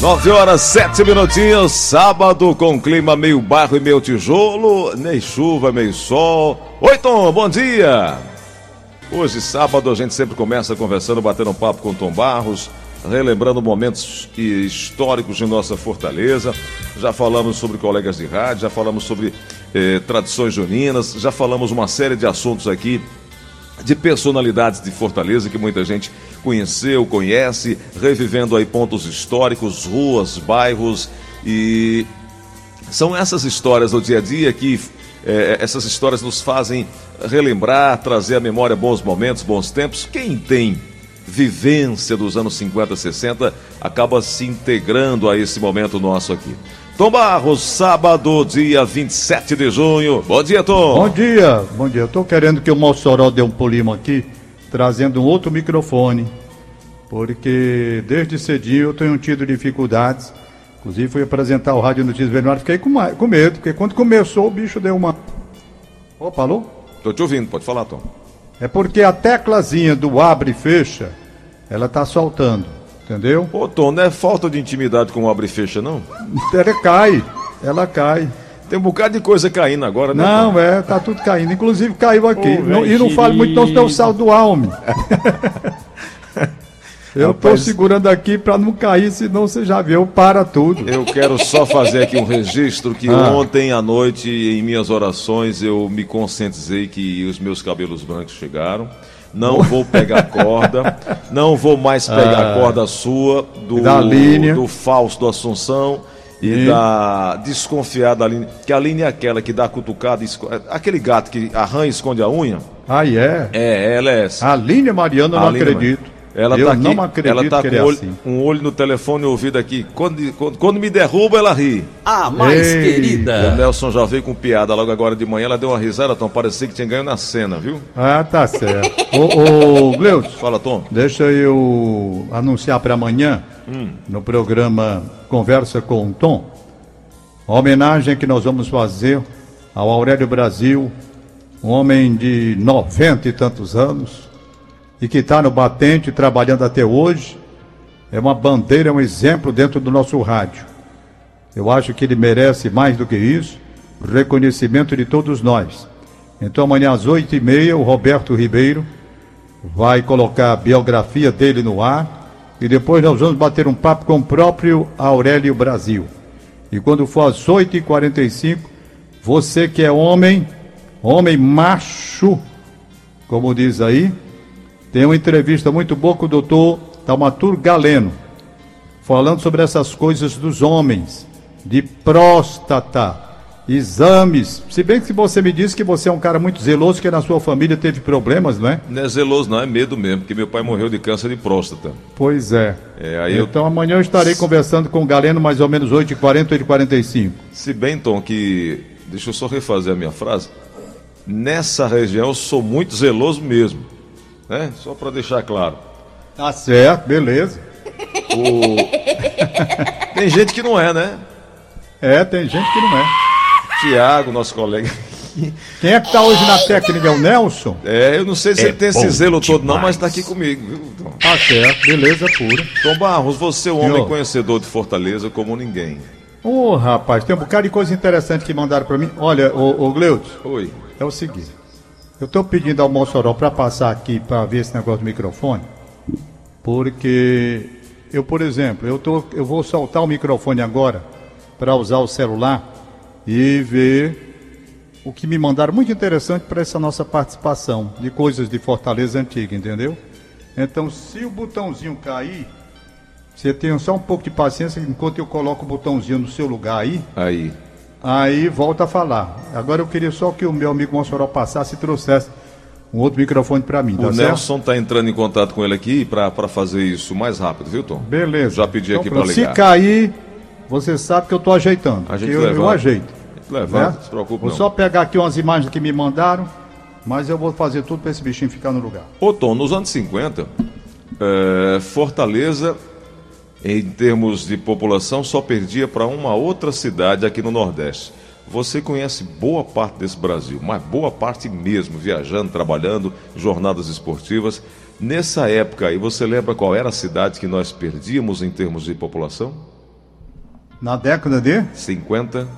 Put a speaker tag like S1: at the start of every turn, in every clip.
S1: 9 horas, 7 minutinhos, sábado com clima meio barro e meio tijolo, nem chuva, meio sol. Oi, Tom, bom dia! Hoje, sábado, a gente sempre começa conversando, batendo um papo com Tom Barros, relembrando momentos históricos de nossa fortaleza. Já falamos sobre colegas de rádio, já falamos sobre eh, tradições juninas, já falamos uma série de assuntos aqui de personalidades de Fortaleza que muita gente conheceu, conhece, revivendo aí pontos históricos, ruas, bairros e são essas histórias do dia a dia que é, essas histórias nos fazem relembrar, trazer à memória bons momentos, bons tempos. Quem tem vivência dos anos 50, 60 acaba se integrando a esse momento nosso aqui. Tom Barros, sábado, dia 27 de junho. Bom dia, Tom.
S2: Bom dia, bom dia. Tô querendo que o Mossoró dê um polimo aqui, trazendo um outro microfone, porque desde cedinho eu tenho tido dificuldades. Inclusive fui apresentar o Rádio Notícias Vermelhas, fiquei com, com medo, porque quando começou o bicho deu uma. Opa, alô?
S1: Tô te ouvindo, pode falar, Tom.
S2: É porque a teclazinha do abre e fecha, ela tá soltando. Entendeu?
S1: Ô, Tom, não é falta de intimidade com o abre e fecha, não?
S2: Ela cai, ela cai.
S1: Tem um bocado de coisa caindo agora, né?
S2: Não, é, tá tudo caindo. Inclusive caiu aqui. Não, e não fale muito, não, senão o sal do alme. Eu estou segurando aqui para não cair, senão você já viu, para tudo.
S1: Eu quero só fazer aqui um registro que ah. ontem à noite, em minhas orações, eu me conscientizei que os meus cabelos brancos chegaram não vou pegar corda, não vou mais pegar a ah. corda sua do,
S2: da linha.
S1: do Fausto Assunção e, e, da desconfiada Aline, que a Aline é aquela que dá cutucada, aquele gato que arranha e esconde a unha.
S2: Ah, é?
S1: É, ela é essa.
S2: A Aline Mariana, não acredito.
S1: Ela eu tá aqui, não acredito ela tá com é olho, assim. um olho no telefone e ouvido aqui. Quando, quando, quando, me derruba, ela ri.
S3: Ah, mais Ei, querida.
S1: O Nelson já veio com piada logo agora de manhã. Ela deu uma risada, Tom. Parecia que tinha ganho na cena, viu?
S2: Ah, tá certo. ô, ô Gleus.
S1: Fala, Tom.
S2: Deixa eu anunciar para amanhã, hum. no programa Conversa com o Tom, a homenagem que nós vamos fazer ao Aurélio Brasil, um homem de noventa e tantos anos e que está no batente trabalhando até hoje. É uma bandeira, é um exemplo dentro do nosso rádio. Eu acho que ele merece mais do que isso, reconhecimento de todos nós. Então amanhã às oito e meia o Roberto Ribeiro vai colocar a biografia dele no ar e depois nós vamos bater um papo com o próprio Aurélio Brasil. E quando for às oito e quarenta e cinco, você que é homem, homem macho, como diz aí, tem uma entrevista muito boa com o doutor Taumatur Galeno, falando sobre essas coisas dos homens, de próstata, exames. Se bem que você me disse que você é um cara muito zeloso, que na sua família teve problemas, não é?
S1: Não é zeloso, não, é medo mesmo, porque meu pai morreu de câncer de próstata.
S2: Pois é. é então eu... amanhã eu estarei conversando com o Galeno mais ou menos 8h40, 8h45.
S1: Se bem, Tom, que. Deixa eu só refazer a minha frase. Nessa região eu sou muito zeloso mesmo né? Só para deixar claro.
S2: Tá certo, beleza.
S1: O... tem gente que não é, né?
S2: É, tem gente que não é.
S1: Tiago, nosso colega.
S2: Quem é que tá hoje na técnica? É o Nelson?
S1: É, eu não sei se é ele tem esse zelo todo não, mas tá aqui comigo,
S2: viu? Tá certo, beleza pura.
S1: Tom Barros, você é um homem conhecedor de Fortaleza como ninguém.
S2: Ô, oh, rapaz, tem um bocado de coisa interessante que mandaram para mim. Olha, ô, ô Gleudes.
S1: Oi.
S2: É o seguinte. Eu estou pedindo ao Mossoró para passar aqui para ver esse negócio do microfone, porque eu, por exemplo, eu, tô, eu vou soltar o microfone agora para usar o celular e ver o que me mandaram muito interessante para essa nossa participação de coisas de Fortaleza Antiga, entendeu? Então, se o botãozinho cair, você tem só um pouco de paciência enquanto eu coloco o botãozinho no seu lugar aí.
S1: Aí.
S2: Aí volta a falar. Agora eu queria só que o meu amigo Mossoró passasse e trouxesse um outro microfone para mim.
S1: Tá o certo? Nelson está entrando em contato com ele aqui para fazer isso mais rápido, viu, Tom?
S2: Beleza.
S1: Já pedi então, aqui para ligar.
S2: Se cair, você sabe que eu estou ajeitando.
S1: A gente
S2: eu,
S1: levanta.
S2: eu ajeito.
S1: Levanta, né? se preocupe
S2: Vou
S1: não.
S2: só pegar aqui umas imagens que me mandaram, mas eu vou fazer tudo para esse bichinho ficar no lugar.
S1: Ô Tom, nos anos 50, é, Fortaleza em termos de população, só perdia para uma outra cidade aqui no Nordeste. Você conhece boa parte desse Brasil, mas boa parte mesmo, viajando, trabalhando, jornadas esportivas. Nessa época aí, você lembra qual era a cidade que nós perdíamos em termos de população?
S2: Na década de?
S1: 50.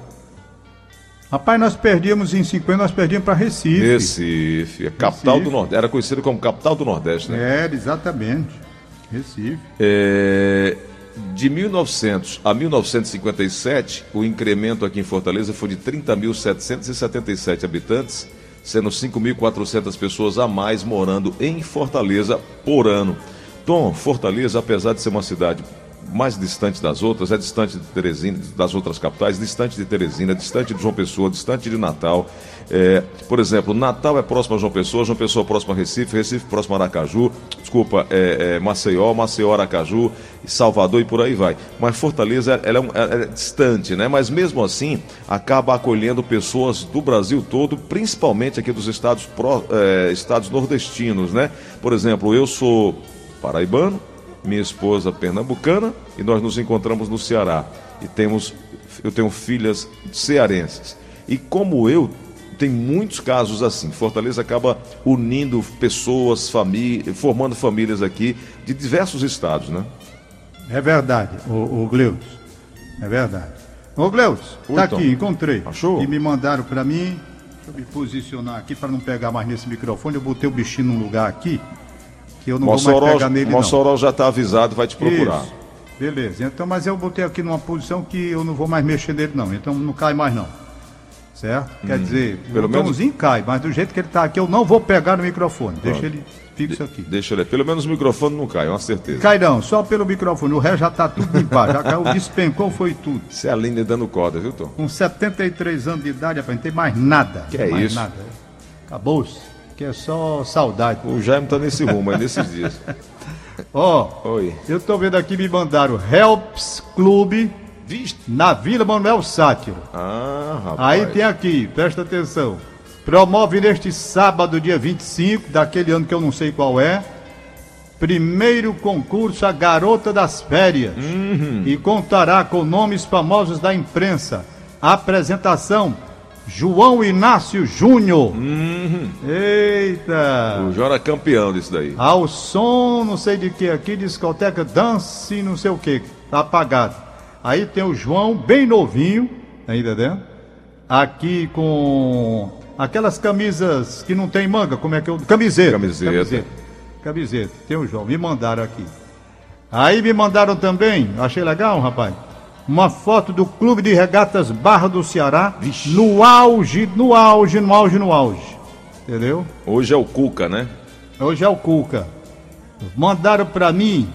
S2: Rapaz, nós perdíamos em 50, nós perdíamos para Recife.
S1: Recife, a capital
S2: Recife.
S1: do Nordeste. Era conhecido como capital do Nordeste, né?
S2: Era, exatamente. Recife.
S1: É, de 1900 a 1957, o incremento aqui em Fortaleza foi de 30.777 habitantes, sendo 5.400 pessoas a mais morando em Fortaleza por ano. Tom, Fortaleza, apesar de ser uma cidade mais distante das outras, é distante de Teresina, das outras capitais, distante de Teresina, distante de João Pessoa, distante de Natal. É, por exemplo, Natal é próximo a João Pessoa, João Pessoa é próximo a Recife, Recife próximo a Aracaju, desculpa, é, é Maceió, Maceió, Aracaju, Salvador e por aí vai. Mas Fortaleza ela é, um, é, distante, né? Mas mesmo assim acaba acolhendo pessoas do Brasil todo, principalmente aqui dos estados, estados nordestinos, né? Por exemplo, eu sou paraibano, minha esposa pernambucana e nós nos encontramos no Ceará e temos eu tenho filhas cearenses. E como eu tem muitos casos assim. Fortaleza acaba unindo pessoas, famílias, formando famílias aqui de diversos estados, né?
S2: É verdade, o, o Gleus. É verdade. Ô Gleus,
S1: Oi,
S2: tá aqui, encontrei.
S1: Achou?
S2: E me mandaram para mim. Deixa eu me posicionar aqui para não pegar mais nesse microfone. Eu botei o bichinho num lugar aqui que eu não vou
S1: Mossoró,
S2: mais pegar nele
S1: Mossoró já está avisado, vai te
S2: não.
S1: procurar.
S2: Isso. Beleza. Então, mas eu botei aqui numa posição que eu não vou mais mexer nele não. Então não cai mais não. Certo? Quer dizer,
S1: Hum. pelo
S2: o
S1: menos-
S2: Tomzinho cai, mas do jeito que ele tá aqui eu não vou pegar no microfone. Deixa
S1: Pronto.
S2: ele fixo aqui.
S1: Deixa ele, pelo menos o microfone não cai, é uma certeza.
S2: Cai não, só pelo microfone. O resto já tá tudo limpado. Já caiu, despencou, foi tudo.
S1: Isso é a Linda dando corda, viu, Tom?
S2: Com 73 anos de idade, rapaz, não tem mais nada.
S1: Que é
S2: mais
S1: isso?
S2: Nada. Acabou-se. Que é só saudade.
S1: O Jaime tá nesse rumo, é nesses dias.
S2: Ó,
S1: Oi.
S2: eu tô vendo aqui, me mandaram Helps Clube na Vila Manuel Sátiro.
S1: Ah, rapaz.
S2: Aí tem aqui, presta atenção. Promove neste sábado, dia 25, daquele ano que eu não sei qual é, primeiro concurso A Garota das Férias. E contará com nomes famosos da imprensa. Apresentação: João Inácio Júnior. Eita!
S1: O João era campeão disso daí.
S2: Ao som, não sei de que aqui, discoteca, dance, não sei o que, tá apagado. Aí tem o João, bem novinho, tá entendendo? Aqui com aquelas camisas que não tem manga, como é que eu. Camiseta.
S1: Camiseta.
S2: Camiseta. Camiseta. Tem o João, me mandaram aqui. Aí me mandaram também, achei legal, rapaz, uma foto do Clube de Regatas Barra do Ceará, no auge, no auge, no auge, no auge. Entendeu?
S1: Hoje é o Cuca, né?
S2: Hoje é o Cuca. Mandaram pra mim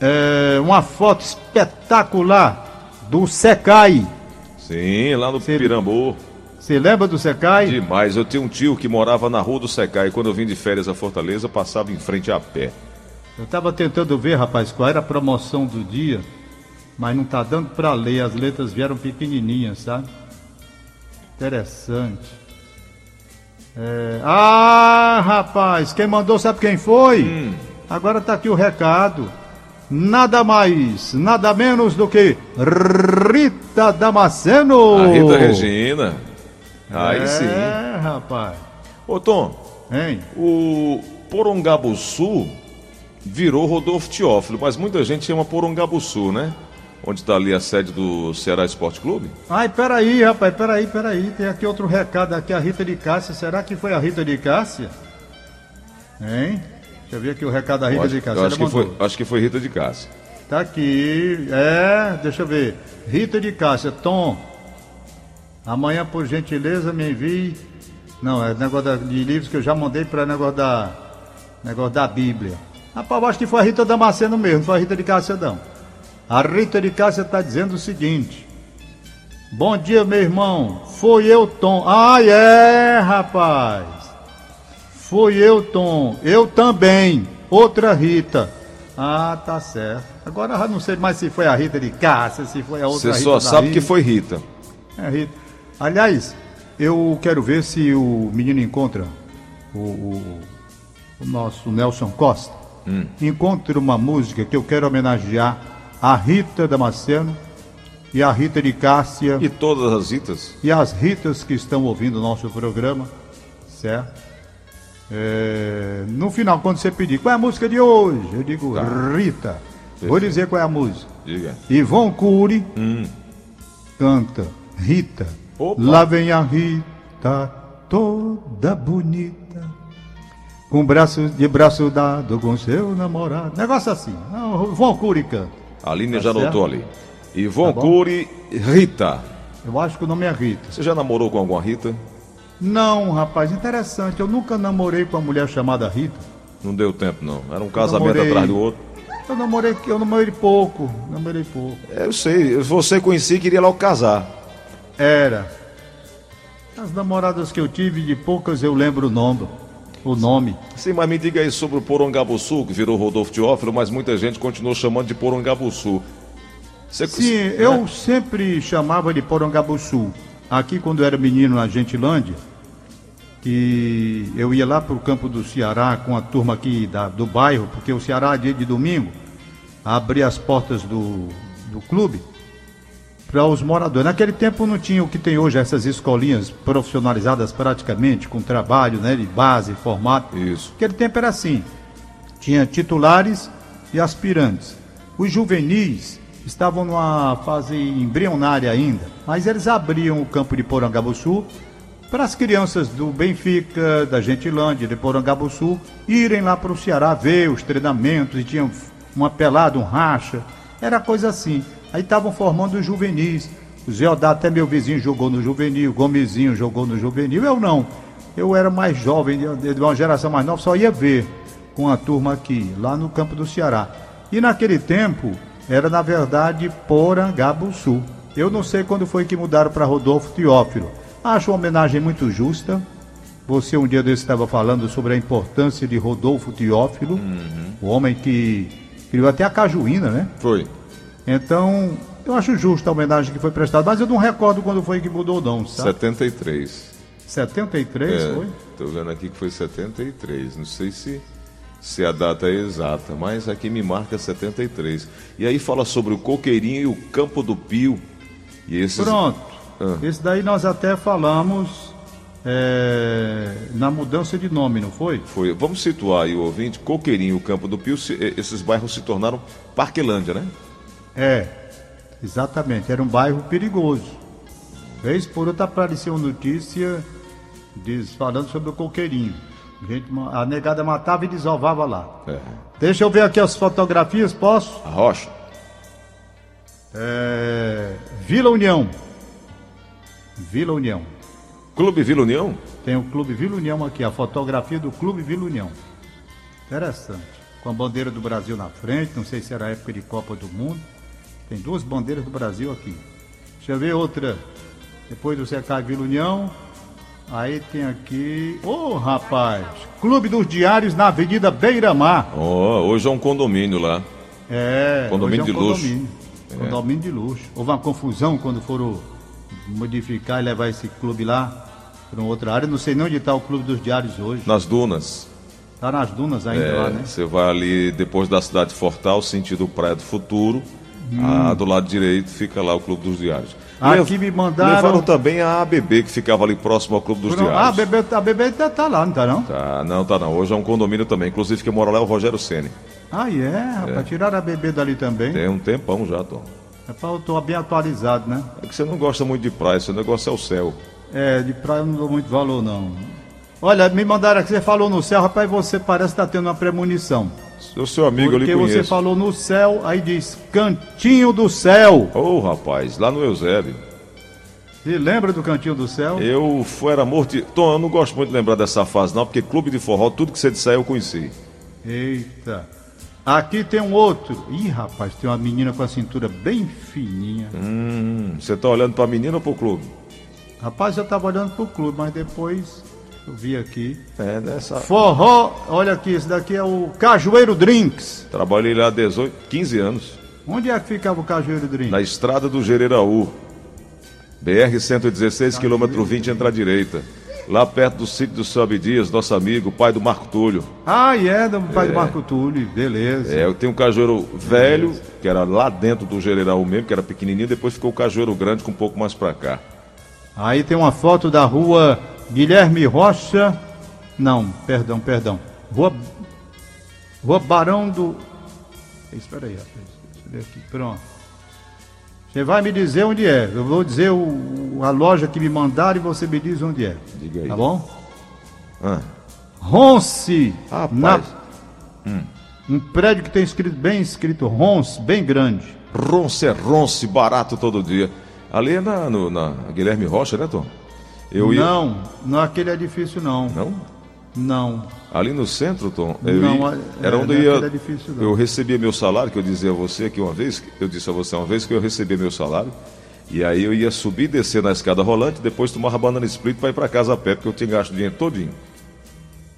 S2: é, uma foto espetacular do Secai.
S1: Sim, lá no
S2: Sim.
S1: Pirambu.
S2: Você lembra do Secai?
S1: Demais. Eu tinha um tio que morava na rua do Secai. Quando eu vim de férias a Fortaleza, passava em frente a pé.
S2: Eu tava tentando ver, rapaz, qual era a promoção do dia, mas não tá dando pra ler. As letras vieram pequenininhas, sabe? Interessante. É, Ah, rapaz, quem mandou sabe quem foi? Agora tá aqui o recado. Nada mais, nada menos do que Rita Damasceno.
S1: A Rita Regina. Aí
S2: é,
S1: sim.
S2: É, rapaz.
S1: Ô, Tom,
S2: Hein?
S1: o Porongabuçu virou Rodolfo Teófilo, mas muita gente chama Porongabuçu, né? Onde está ali a sede do Ceará Esporte Clube.
S2: Ai, peraí, rapaz, peraí, peraí. Tem aqui outro recado aqui, a Rita de Cássia. Será que foi a Rita de Cássia? Hein? Deixa eu ver aqui o recado da Rita
S1: acho,
S2: de Cássia.
S1: acho que foi, acho que foi Rita de Cássia.
S2: Tá aqui. É, deixa eu ver. Rita de Cássia, Tom. Amanhã, por gentileza, me envie. Não, é negócio da- de livros que eu já mandei para negócio da. Negócio da Bíblia. Rapaz, eu acho que foi a Rita Damasceno mesmo, não foi a Rita de Cássia, não. A Rita de Cássia está dizendo o seguinte. Bom dia, meu irmão. Foi eu, Tom. Ah, é, rapaz. Foi eu, Tom. Eu também. Outra Rita. Ah, tá certo. Agora eu não sei mais se foi a Rita de Cássia, se foi a outra
S1: Você
S2: Rita.
S1: só
S2: da
S1: sabe que
S2: Rita.
S1: foi Rita.
S2: É, Rita. Aliás, eu quero ver se o menino encontra o, o- o nosso Nelson Costa. Encontra uma música que eu quero homenagear a Rita Damasceno e a Rita de Cássia
S1: E todas as Ritas.
S2: e as Ritas que estão ouvindo o nosso programa, certo? É, no final, quando você pedir qual é a música de hoje, eu digo
S1: Tá.
S2: Rita. Vou dizer qual é a música.
S1: Diga.
S2: Ivon Cury,
S1: Hum.
S2: canta Rita. Opa. Lá vem a Rita, toda bonita, com braço de braço dado com seu namorado. Negócio assim. Ivon Cury canta.
S1: A Aline tá já anotou ali. Ivon tá Cury, Rita.
S2: Eu acho que o nome é Rita.
S1: Você já namorou com alguma Rita?
S2: Não, rapaz, interessante. Eu nunca namorei com uma mulher chamada Rita.
S1: Não deu tempo, não. Era um casamento namorei... atrás do outro.
S2: Eu namorei, eu namorei pouco, namorei pouco.
S1: É, eu sei, você conhecia e queria logo casar.
S2: Era. As namoradas que eu tive, de poucas eu lembro o nome. O nome.
S1: Sim, mas me diga aí sobre o Porongabuçu, que virou Rodolfo Teófilo, mas muita gente continuou chamando de Porongabuçu.
S2: Você... Sim, né? eu sempre chamava de Porongabuçu. Aqui, quando eu era menino na Gentilândia, que eu ia lá para o campo do Ceará com a turma aqui da, do bairro, porque o Ceará, dia de domingo, abria as portas do, do clube para os moradores. Naquele tempo não tinha o que tem hoje, essas escolinhas profissionalizadas praticamente, com trabalho né, de base, formato.
S1: Isso.
S2: Naquele tempo era assim: tinha titulares e aspirantes. Os juvenis estavam numa fase embrionária ainda, mas eles abriam o campo de Porangabuçu para as crianças do Benfica, da Gentilândia, de Porangabuçu, irem lá para o Ceará ver os treinamentos e tinham uma pelada, um racha, era coisa assim. Aí estavam formando os juvenis. O Zé Odá, até meu vizinho, jogou no juvenil, o Gomezinho jogou no juvenil, eu não. Eu era mais jovem, de uma geração mais nova, só ia ver com a turma aqui, lá no campo do Ceará. E naquele tempo, era na verdade Porangabuçu. Eu não sei quando foi que mudaram para Rodolfo Teófilo. Acho uma homenagem muito justa. Você um dia desse estava falando sobre a importância de Rodolfo Teófilo, uhum. o homem que criou até a cajuína, né?
S1: Foi.
S2: Então, eu acho justa a homenagem que foi prestada, mas eu não recordo quando foi que mudou não,
S1: sabe? 73.
S2: 73 é, foi?
S1: Estou vendo aqui que foi 73. Não sei se, se a data é exata, mas aqui me marca 73. E aí fala sobre o Coqueirinho e o Campo do Pio. E esses...
S2: Pronto. Ah. Esse daí nós até falamos é, na mudança de nome, não foi?
S1: Foi. Vamos situar aí o ouvinte, Coqueirinho, o Campo do Pio, esses bairros se tornaram Parquelândia, né?
S2: É, exatamente. Era um bairro perigoso. Vez por outra apareceu notícia diz, falando sobre o Coqueirinho. A, a negada matava e desovava lá. É. Deixa eu ver aqui as fotografias, posso?
S1: A rocha.
S2: É, Vila União. Vila União.
S1: Clube Vila União?
S2: Tem o Clube Vila União aqui, a fotografia do Clube Vila União. Interessante. Com a bandeira do Brasil na frente, não sei se era época de Copa do Mundo. Tem duas bandeiras do Brasil aqui. Deixa eu ver outra. Depois do CK Vila União. Aí tem aqui. Ô oh, rapaz! Clube dos Diários na Avenida Beira Mar.
S1: Oh, hoje é um condomínio lá.
S2: É.
S1: Condomínio
S2: é um
S1: de
S2: condomínio.
S1: luxo.
S2: É. Condomínio de luxo. Houve uma confusão quando foram modificar e levar esse clube lá para uma outra área. Não sei nem onde está o Clube dos Diários hoje.
S1: Nas dunas.
S2: Está nas dunas ainda é, lá, né?
S1: Você vai ali depois da cidade de Fortal, sentido Praia do Futuro. Hum. Ah, do lado direito fica lá o Clube dos Diários.
S2: Aqui me mandaram.
S1: Levaram também a ABB, que ficava ali próximo ao Clube dos Diários. Ah,
S2: a ABB, a ABB tá, tá, lá, não tá não?
S1: Tá, não, tá não. Hoje é um condomínio também. Inclusive quem mora lá é o Rogério Ceni.
S2: Ah, é? é. Tiraram a ABB dali também?
S1: Tem um tempão já, Tom.
S2: Eu estou bem atualizado, né?
S1: É que você não gosta muito de praia, seu negócio é o céu.
S2: É, de praia eu não dou muito valor, não. Olha, me mandaram aqui, você falou no céu, rapaz, você parece estar tá tendo uma premonição.
S1: O seu amigo
S2: Porque
S1: ali
S2: conheço. você falou no céu, aí diz Cantinho do Céu.
S1: Ô, oh, rapaz, lá no Eusébio.
S2: Você lembra do Cantinho do Céu?
S1: Eu era morto. Tom, eu não gosto muito de lembrar dessa fase, não, porque clube de forró, tudo que você disser eu conheci.
S2: Eita. Aqui tem um outro. Ih, rapaz, tem uma menina com a cintura bem fininha.
S1: Hum, você tá olhando pra menina ou pro clube?
S2: Rapaz, eu tava olhando pro clube, mas depois eu vi aqui.
S1: É, nessa.
S2: Forró, olha aqui, esse daqui é o Cajueiro Drinks.
S1: Trabalhei lá há 18, 15 anos.
S2: Onde é que ficava o Cajueiro Drinks?
S1: Na estrada do Gereraú. BR 116, quilômetro 20, entra à direita lá perto do sítio do Sobe Dias, nosso amigo, pai do Marco Túlio.
S2: Ah, é, yeah, do pai é. do Marco Túlio, beleza.
S1: É, eu tenho um cajueiro velho, beleza. que era lá dentro do General mesmo, que era pequenininho, depois ficou o cajueiro grande com um pouco mais para cá.
S2: Aí tem uma foto da rua Guilherme Rocha, não, perdão, perdão, rua, rua Barão do... Espera aí, rapaz, deixa eu ver aqui, pronto. Você vai me dizer onde é. Eu vou dizer o, a loja que me mandaram e você me diz onde é.
S1: Diga aí.
S2: Tá bom?
S1: Ah,
S2: Ronce.
S1: Rapaz.
S2: Na- Um prédio que tem escrito bem escrito Ronce, bem grande.
S1: ronce é ronce, barato todo dia. Ali é na, no- na Guilherme Rocha, né, Tom? Eu ia.
S2: Não, não é aquele edifício não.
S1: Não?
S2: Não.
S1: Ali no centro, Tom, eu
S2: Não,
S1: ia-
S2: é-
S1: era
S2: é,
S1: onde
S2: não é
S1: eu ia.
S2: edifício, não.
S1: eu recebia meu salário, que eu dizia a você aqui uma vez, eu disse a você uma vez que eu recebia meu salário. E aí eu ia subir e descer na escada rolante, depois tomava banana split para ir para casa a pé, porque eu tinha gasto dinheiro todinho.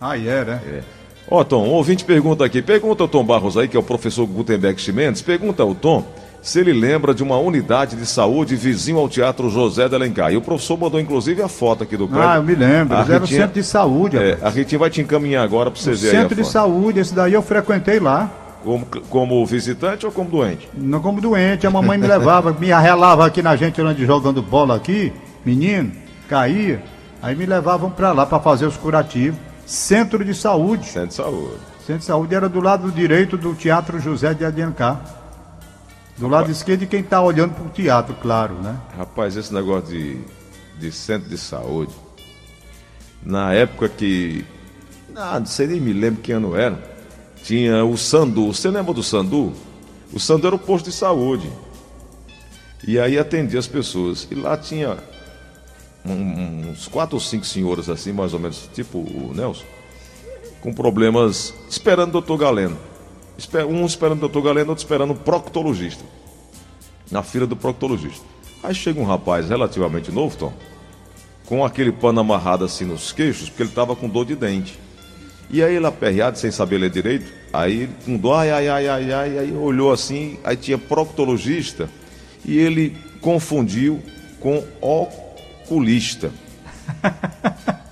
S2: Ah, é, né?
S1: É. Ó, Tom, um ouvinte pergunta aqui, pergunta ao Tom Barros aí, que é o professor Gutenberg Chimenez, pergunta ao Tom se ele lembra de uma unidade de saúde vizinho ao Teatro José de Alencar. E o professor mandou inclusive a foto aqui do prédio.
S2: Ah, eu me lembro.
S1: A
S2: eram
S1: Ritinha-
S2: centro de saúde.
S1: É, a Ritinha vai te encaminhar agora para você ver aí a
S2: centro de
S1: foto.
S2: saúde, esse daí eu frequentei lá.
S1: Como, como visitante ou como doente?
S2: Não como doente, a mamãe me levava, me arrelava aqui na gente jogando bola aqui, menino, caía. Aí me levavam pra lá pra fazer os curativos. Centro de saúde.
S1: Centro de saúde.
S2: Centro de saúde era do lado direito do Teatro José de Alencar. Do lado esquerdo de quem tá olhando pro teatro, claro, né?
S1: Rapaz, esse negócio de, de centro de saúde, na época que. Ah, não sei nem me lembro que ano era. Tinha o Sandu. Você lembra do Sandu? O Sandu era o posto de saúde. E aí atendia as pessoas. E lá tinha uns quatro ou cinco senhoras assim, mais ou menos, tipo o Nelson, com problemas, esperando o doutor Galeno. Um esperando o doutor Galeno, outro esperando um proctologista na fila do proctologista. Aí chega um rapaz relativamente novo, Tom, com aquele pano amarrado assim nos queixos, porque ele estava com dor de dente. E aí ele aperreado, sem saber ler direito, aí com dor, ai, ai, ai, ai, ai, aí olhou assim, aí tinha proctologista, e ele confundiu com oculista.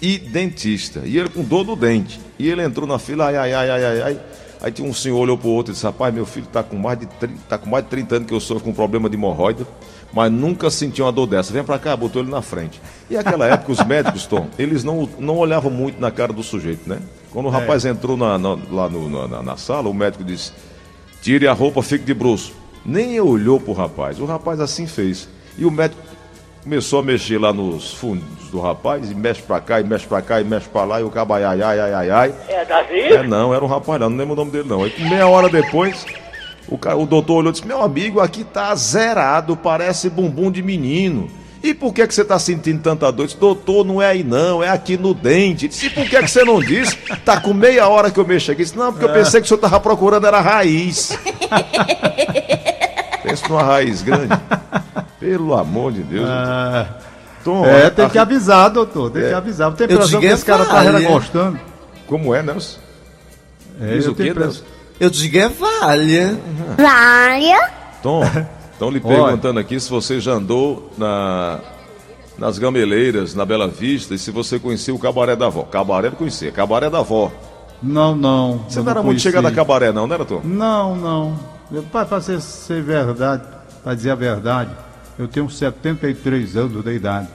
S1: e dentista. E ele com dor do dente. E ele entrou na fila, ai, ai, ai, ai, ai, ai. Aí tinha um senhor olhou pro outro e disse, rapaz, meu filho tá com mais de 30, tá com mais de 30 anos que eu sofro com problema de hemorroida, mas nunca senti uma dor dessa. Vem pra cá, botou ele na frente. E naquela época os médicos, Tom, eles não, não olhavam muito na cara do sujeito, né? Quando o rapaz entrou na- na- lá no- na- na- sala, o médico disse, tire a roupa, fique de bruço. Nem olhou pro rapaz. O rapaz assim fez. E o médico começou a mexer lá nos fundos do rapaz, e mexe pra cá, e mexe pra cá, e mexe pra lá, e o cabo ai, ai, ai, ai, ai.
S4: É Davi?
S1: É, não, era um rapaz não, não lembro o nome dele não. Aí meia hora depois, o, ca- o doutor olhou e disse, meu amigo, aqui tá zerado, parece bumbum de menino. E por que, que você tá sentindo tanta dor? Eu disse, doutor, não é aí não, é aqui no dente. Eu Disse, e por que, que você não disse? Tá com meia hora que eu mexo aqui. Eu Disse, não, porque eu pensei que o senhor tava procurando era raiz. Pensa numa raiz grande. Pelo amor de Deus. Tom,
S2: É,
S1: a-
S2: tem que
S1: a-
S2: avisar, doutor, tem
S1: É.
S2: que avisar. A
S3: Eu
S2: impressão que
S3: digo,
S2: esse cara tá
S3: vale.
S2: ela gostando.
S1: Como é, Nelson?
S2: É,
S1: Diz
S2: eu
S1: o quê, Nelson?
S3: Eu digo é valha.
S5: Vária.
S1: Tom, estão lhe perguntando aqui se você já andou na, nas gameleiras, na Bela Vista, e se você conhecia o Cabaré da Avó. Cabaré não conhecia, Cabaré da Avó.
S2: Não, não.
S1: Você não era muito chegado a Cabaré não, não era, Tom?
S2: Não, não. Meu pai, para ser, ser verdade, para dizer a verdade, eu tenho 73 anos de idade.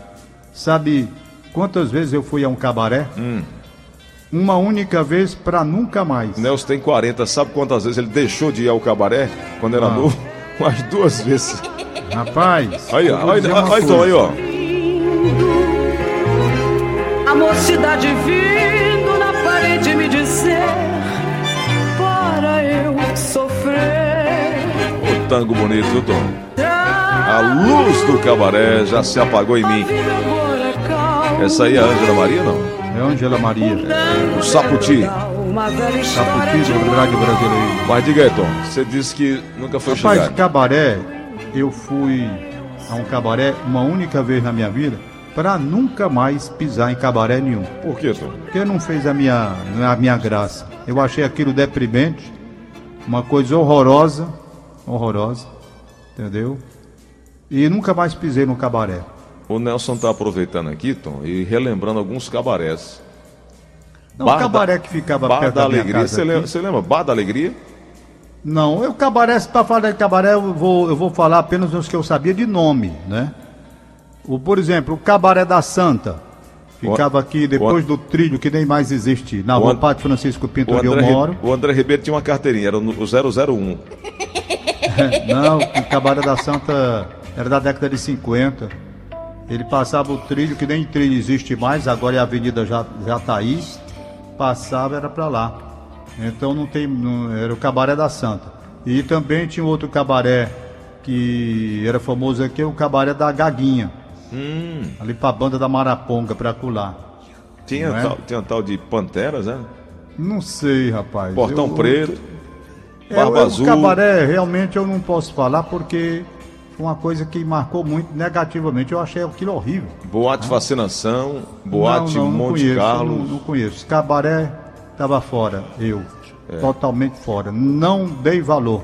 S2: Sabe quantas vezes eu fui a um cabaré?
S1: Hum.
S2: Uma única vez para nunca mais.
S1: Nelson tem 40, sabe quantas vezes ele deixou de ir ao Cabaré quando era
S2: Ah.
S1: novo? Umas duas vezes.
S2: Rapaz.
S1: Aí, ó, aí, aí, Tom,
S2: coisa.
S1: aí, ó.
S6: A mocidade vindo na parede me dizer para eu sofrer.
S1: O tango bonito, Tom? A luz do Cabaré já se apagou em mim. Essa aí é a Ângela Maria, não?
S2: É Angela Maria.
S1: O Saputi.
S2: Saputi do rádio brasileiro.
S1: Mas diga aí, Tom, você disse que nunca foi
S2: Rapaz,
S1: chegado.
S2: cabaré, eu fui a um cabaré uma única vez na minha vida para nunca mais pisar em cabaré nenhum.
S1: Por quê, Tom?
S2: Porque não fez a minha, a minha graça. Eu achei aquilo deprimente, uma coisa horrorosa, horrorosa, entendeu? E nunca mais pisei no cabaré.
S1: O Nelson tá aproveitando aqui, Tom, e relembrando alguns cabarés.
S2: Não,
S1: Bar
S2: o cabaré que ficava
S1: Bar
S2: perto
S1: da
S2: da
S1: Alegria, você lembra, você lembra? Bar da Alegria?
S2: Não, eu cabaré, para falar de cabaré, eu vou, eu vou falar apenas os que eu sabia de nome, né? O, por exemplo, o Cabaré da Santa. Ficava aqui depois do trilho, que nem mais existe. Na
S1: O
S2: rua Padre Francisco Pinto, onde eu moro.
S1: o André Ribeiro tinha uma carteirinha, era o 001.
S2: Não, o Cabaré da Santa era da década de 50. Ele passava o trilho, que nem trilho existe mais, agora a avenida já, já tá aí. Passava, era para lá. Então não tem. Não, era o Cabaré da Santa. E também tinha outro cabaré que era famoso aqui, o Cabaré da Gaguinha.
S1: Hum,
S2: Ali pra banda da Maraponga, pra colar.
S1: tinha,
S2: é?
S1: tal, tinha tal de Panteras, né?
S2: Não sei, rapaz.
S1: Portão
S2: Eu-
S1: Preto,
S2: É,
S1: Barba
S2: o
S1: Azul.
S2: cabaré realmente eu não posso falar porque uma coisa que marcou muito negativamente. Eu achei aquilo horrível.
S1: Boate Fascinação, Boate
S2: não, não, não
S1: Monte
S2: conheço,
S1: Carlo.
S2: Não, não conheço. Cabaré estava fora, eu.
S1: É.
S2: Totalmente fora. Não dei valor.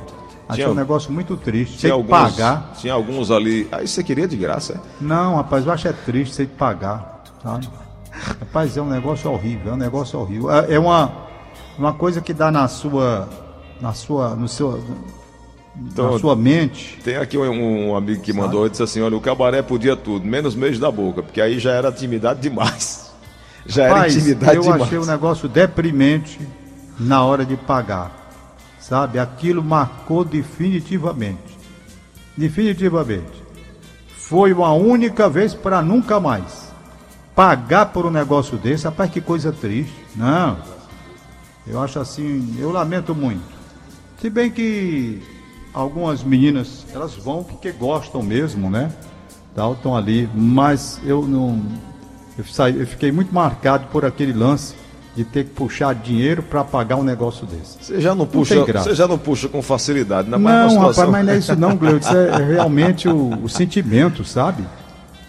S2: Achei
S1: Tinha-
S2: um negócio muito triste.
S1: Tinha
S2: Sem
S1: alguns,
S2: pagar.
S1: tinha alguns ali. Aí você queria de graça, é?
S2: Não, rapaz, eu acho é triste sem pagar. Sabe? Rapaz, é um negócio horrível, é um negócio horrível. É é uma, uma coisa que dá na sua. Na sua. No seu,
S1: Então,
S2: na sua mente.
S1: Tem aqui um, um amigo que mandou e disse assim: olha, o cabaré podia tudo, menos beijo da boca, porque aí já era intimidade demais. Já era
S2: Rapaz,
S1: intimidade
S2: eu
S1: demais.
S2: achei um negócio deprimente na hora de pagar. Sabe? Aquilo marcou definitivamente. Definitivamente. Foi uma única vez para nunca mais. Pagar por um negócio desse, rapaz, que coisa triste. Não. Eu acho assim, eu lamento muito. Se bem que algumas meninas, elas vão porque gostam mesmo, né? Tal, estão ali, mas eu não. Eu, saí, eu fiquei muito marcado por aquele lance de ter que puxar dinheiro para pagar um negócio desse.
S1: Você já não puxa, você já não puxa com facilidade, ainda mais numa
S2: Não,
S1: situação.
S2: rapaz, mas não é isso não, Gleudes. Isso é realmente o, o sentimento, sabe?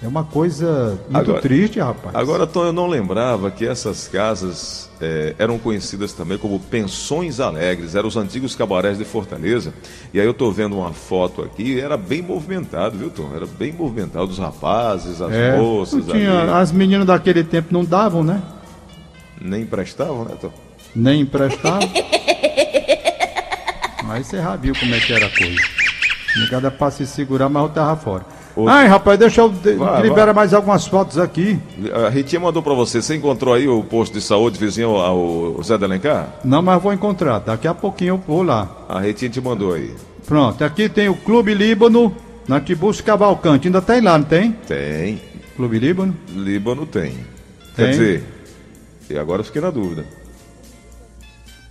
S2: É uma coisa muito
S1: Agora-
S2: triste, rapaz.
S1: Agora, Tom, eu não lembrava que essas casas eh, eram conhecidas também como pensões alegres, eram os antigos cabarés de Fortaleza. E aí eu tô vendo uma foto aqui, era bem movimentado, viu, Tom? Era bem movimentado, os rapazes, as
S2: É,
S1: moças
S2: tinha-
S1: ali.
S2: as meninas daquele tempo não davam, né?
S1: Nem prestavam, né, Tom?
S2: Nem emprestavam. mas você já viu como é que era a coisa. Negada pra se segurar, mas eu tava fora.
S1: Outro-
S2: Ai, rapaz, deixa eu
S1: Vai,
S2: liberar
S1: vai.
S2: mais algumas fotos aqui.
S1: A Ritinha mandou pra você, você encontrou aí o posto de saúde vizinho ao Zé de Alencar?
S2: Não, mas vou encontrar. Daqui a pouquinho eu vou lá.
S1: A Ritinha te mandou aí.
S2: Pronto, aqui tem o Clube Líbano, na Tiburcio Cavalcante. Ainda tem lá, não tem?
S1: Tem.
S2: Clube Líbano?
S1: Líbano tem. Quer
S2: Tem?
S1: dizer, e agora eu fiquei na dúvida.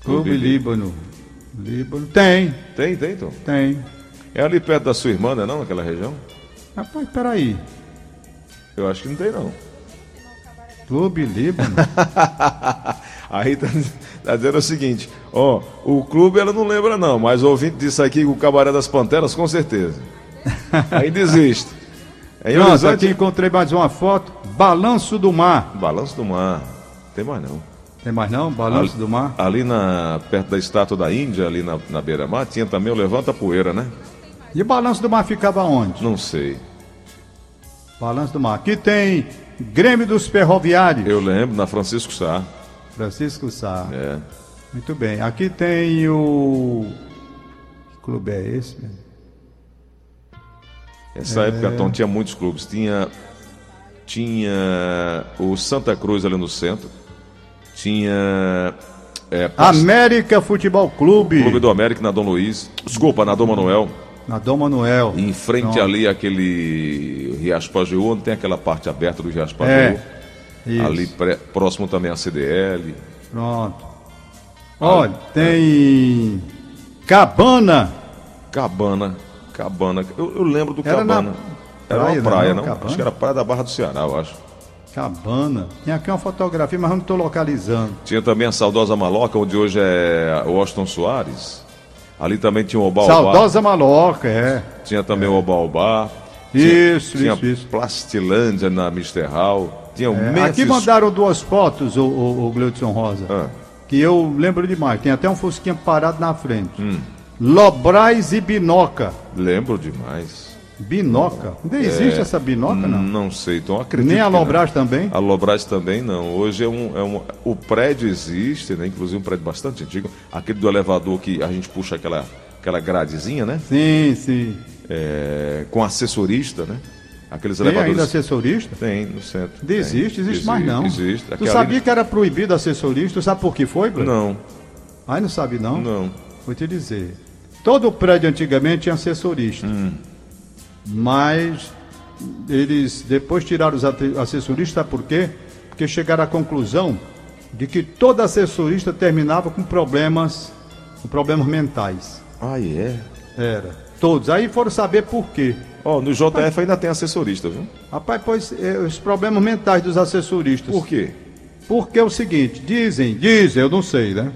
S2: Clube,
S1: Clube
S2: Líbano. Líbano. Tem,
S1: Tem, tem, Tom.
S2: tem.
S1: É ali perto da sua irmã, não é não, naquela região?
S2: Rapaz, peraí.
S1: Eu acho que não tem, não.
S2: Clube Líbano?
S1: A Rita tá dizendo o seguinte, ó, o clube ela não lembra não, mas o ouvinte disse aqui o Cabaré das Panteras, com certeza. Ainda existe. Em
S2: Pronto,
S1: Horizonte,
S2: aqui encontrei mais uma foto. Balanço do Mar.
S1: Balanço do Mar. Tem mais não.
S2: Tem mais não? Balanço
S1: Ali-
S2: do Mar?
S1: Ali na, perto da estátua da Índia, ali na, na beira-mar, tinha também o Levanta Poeira, né?
S2: E Balanço do Mar ficava onde?
S1: Não sei.
S2: Balanço do Mar. Aqui tem Grêmio dos Ferroviários.
S1: Eu lembro, na Francisco Sá.
S2: Francisco Sá.
S1: É.
S2: Muito bem. Aqui tem o. Que clube é esse? meu?
S1: Essa
S2: É.
S1: época, Tom, tinha muitos clubes. Tinha, tinha o Santa Cruz ali no centro. Tinha é,
S2: América Futebol Clube.
S1: Clube do América na Dom Luiz. Desculpa, na Dom Manuel.
S2: Na Dom Manuel.
S1: Em frente
S2: Pronto.
S1: ali aquele Riacho Pajeú, onde tem aquela parte aberta do Riacho Pajeú.
S2: É.
S1: Ali pré- próximo também a CDL.
S2: Pronto. Olha, tem. Cabana.
S1: Cabana. Cabana. Eu, eu lembro do
S2: Era na
S1: Cabana. Era
S2: praia,
S1: uma praia,
S2: não?
S1: não? Acho que era Praia da Barra do Ceará, eu acho.
S2: Cabana. Tem aqui uma fotografia, mas eu não estou localizando.
S1: Tinha também a saudosa Maloca, onde hoje é o Washington Soares. Ali também tinha o Obaobá.
S2: Saudosa Maloca, é.
S1: Tinha também o Obaobá.
S2: Isso,
S1: tinha,
S2: isso,
S1: tinha
S2: isso.
S1: Plastilândia na Mister Hall. Tinha
S2: É,
S1: Memphis.
S2: Aqui mandaram duas fotos, o, o, o Gleudson Rosa.
S1: Ah,
S2: Que eu lembro demais. Tem até um Fusquinha parado na frente.
S1: Hum.
S2: Lobrais e Binoca.
S1: lembro demais.
S2: Binoca? Ainda existe essa Binoca, não?
S1: Não sei, então acredito
S2: Nem a. Lobras também?
S1: A Lobras também não. Hoje é um, é um. O prédio existe, né? Inclusive um prédio bastante antigo. Aquele do elevador que a gente puxa aquela, aquela gradezinha, né?
S2: Sim, sim.
S1: É, com assessorista, né? Aqueles
S2: Tem
S1: elevadores.
S2: ainda assessorista?
S1: Tem no centro. Tem.
S2: existe, existe mais não.
S1: Existe.
S2: Tu
S1: Aquela
S2: sabia
S1: ali-
S2: que era proibido assessorista? Tu sabe por que foi, Gleudson?
S1: Não,
S2: Ai, não sabe não?
S1: não.
S2: Vou te dizer. todo prédio antigamente tinha assessorista. Mas eles depois tiraram os assessoristas, por quê? Porque chegaram à conclusão de que todo assessorista terminava com problemas, com problemas mentais.
S1: Ah, é?
S2: Era. Todos. Aí foram saber por quê.
S1: Ó, no JF ainda tem assessorista, viu?
S2: Rapaz, pois eh, os problemas mentais dos assessoristas.
S1: Por quê?
S2: Porque é o seguinte, dizem, dizem, eu não sei, né?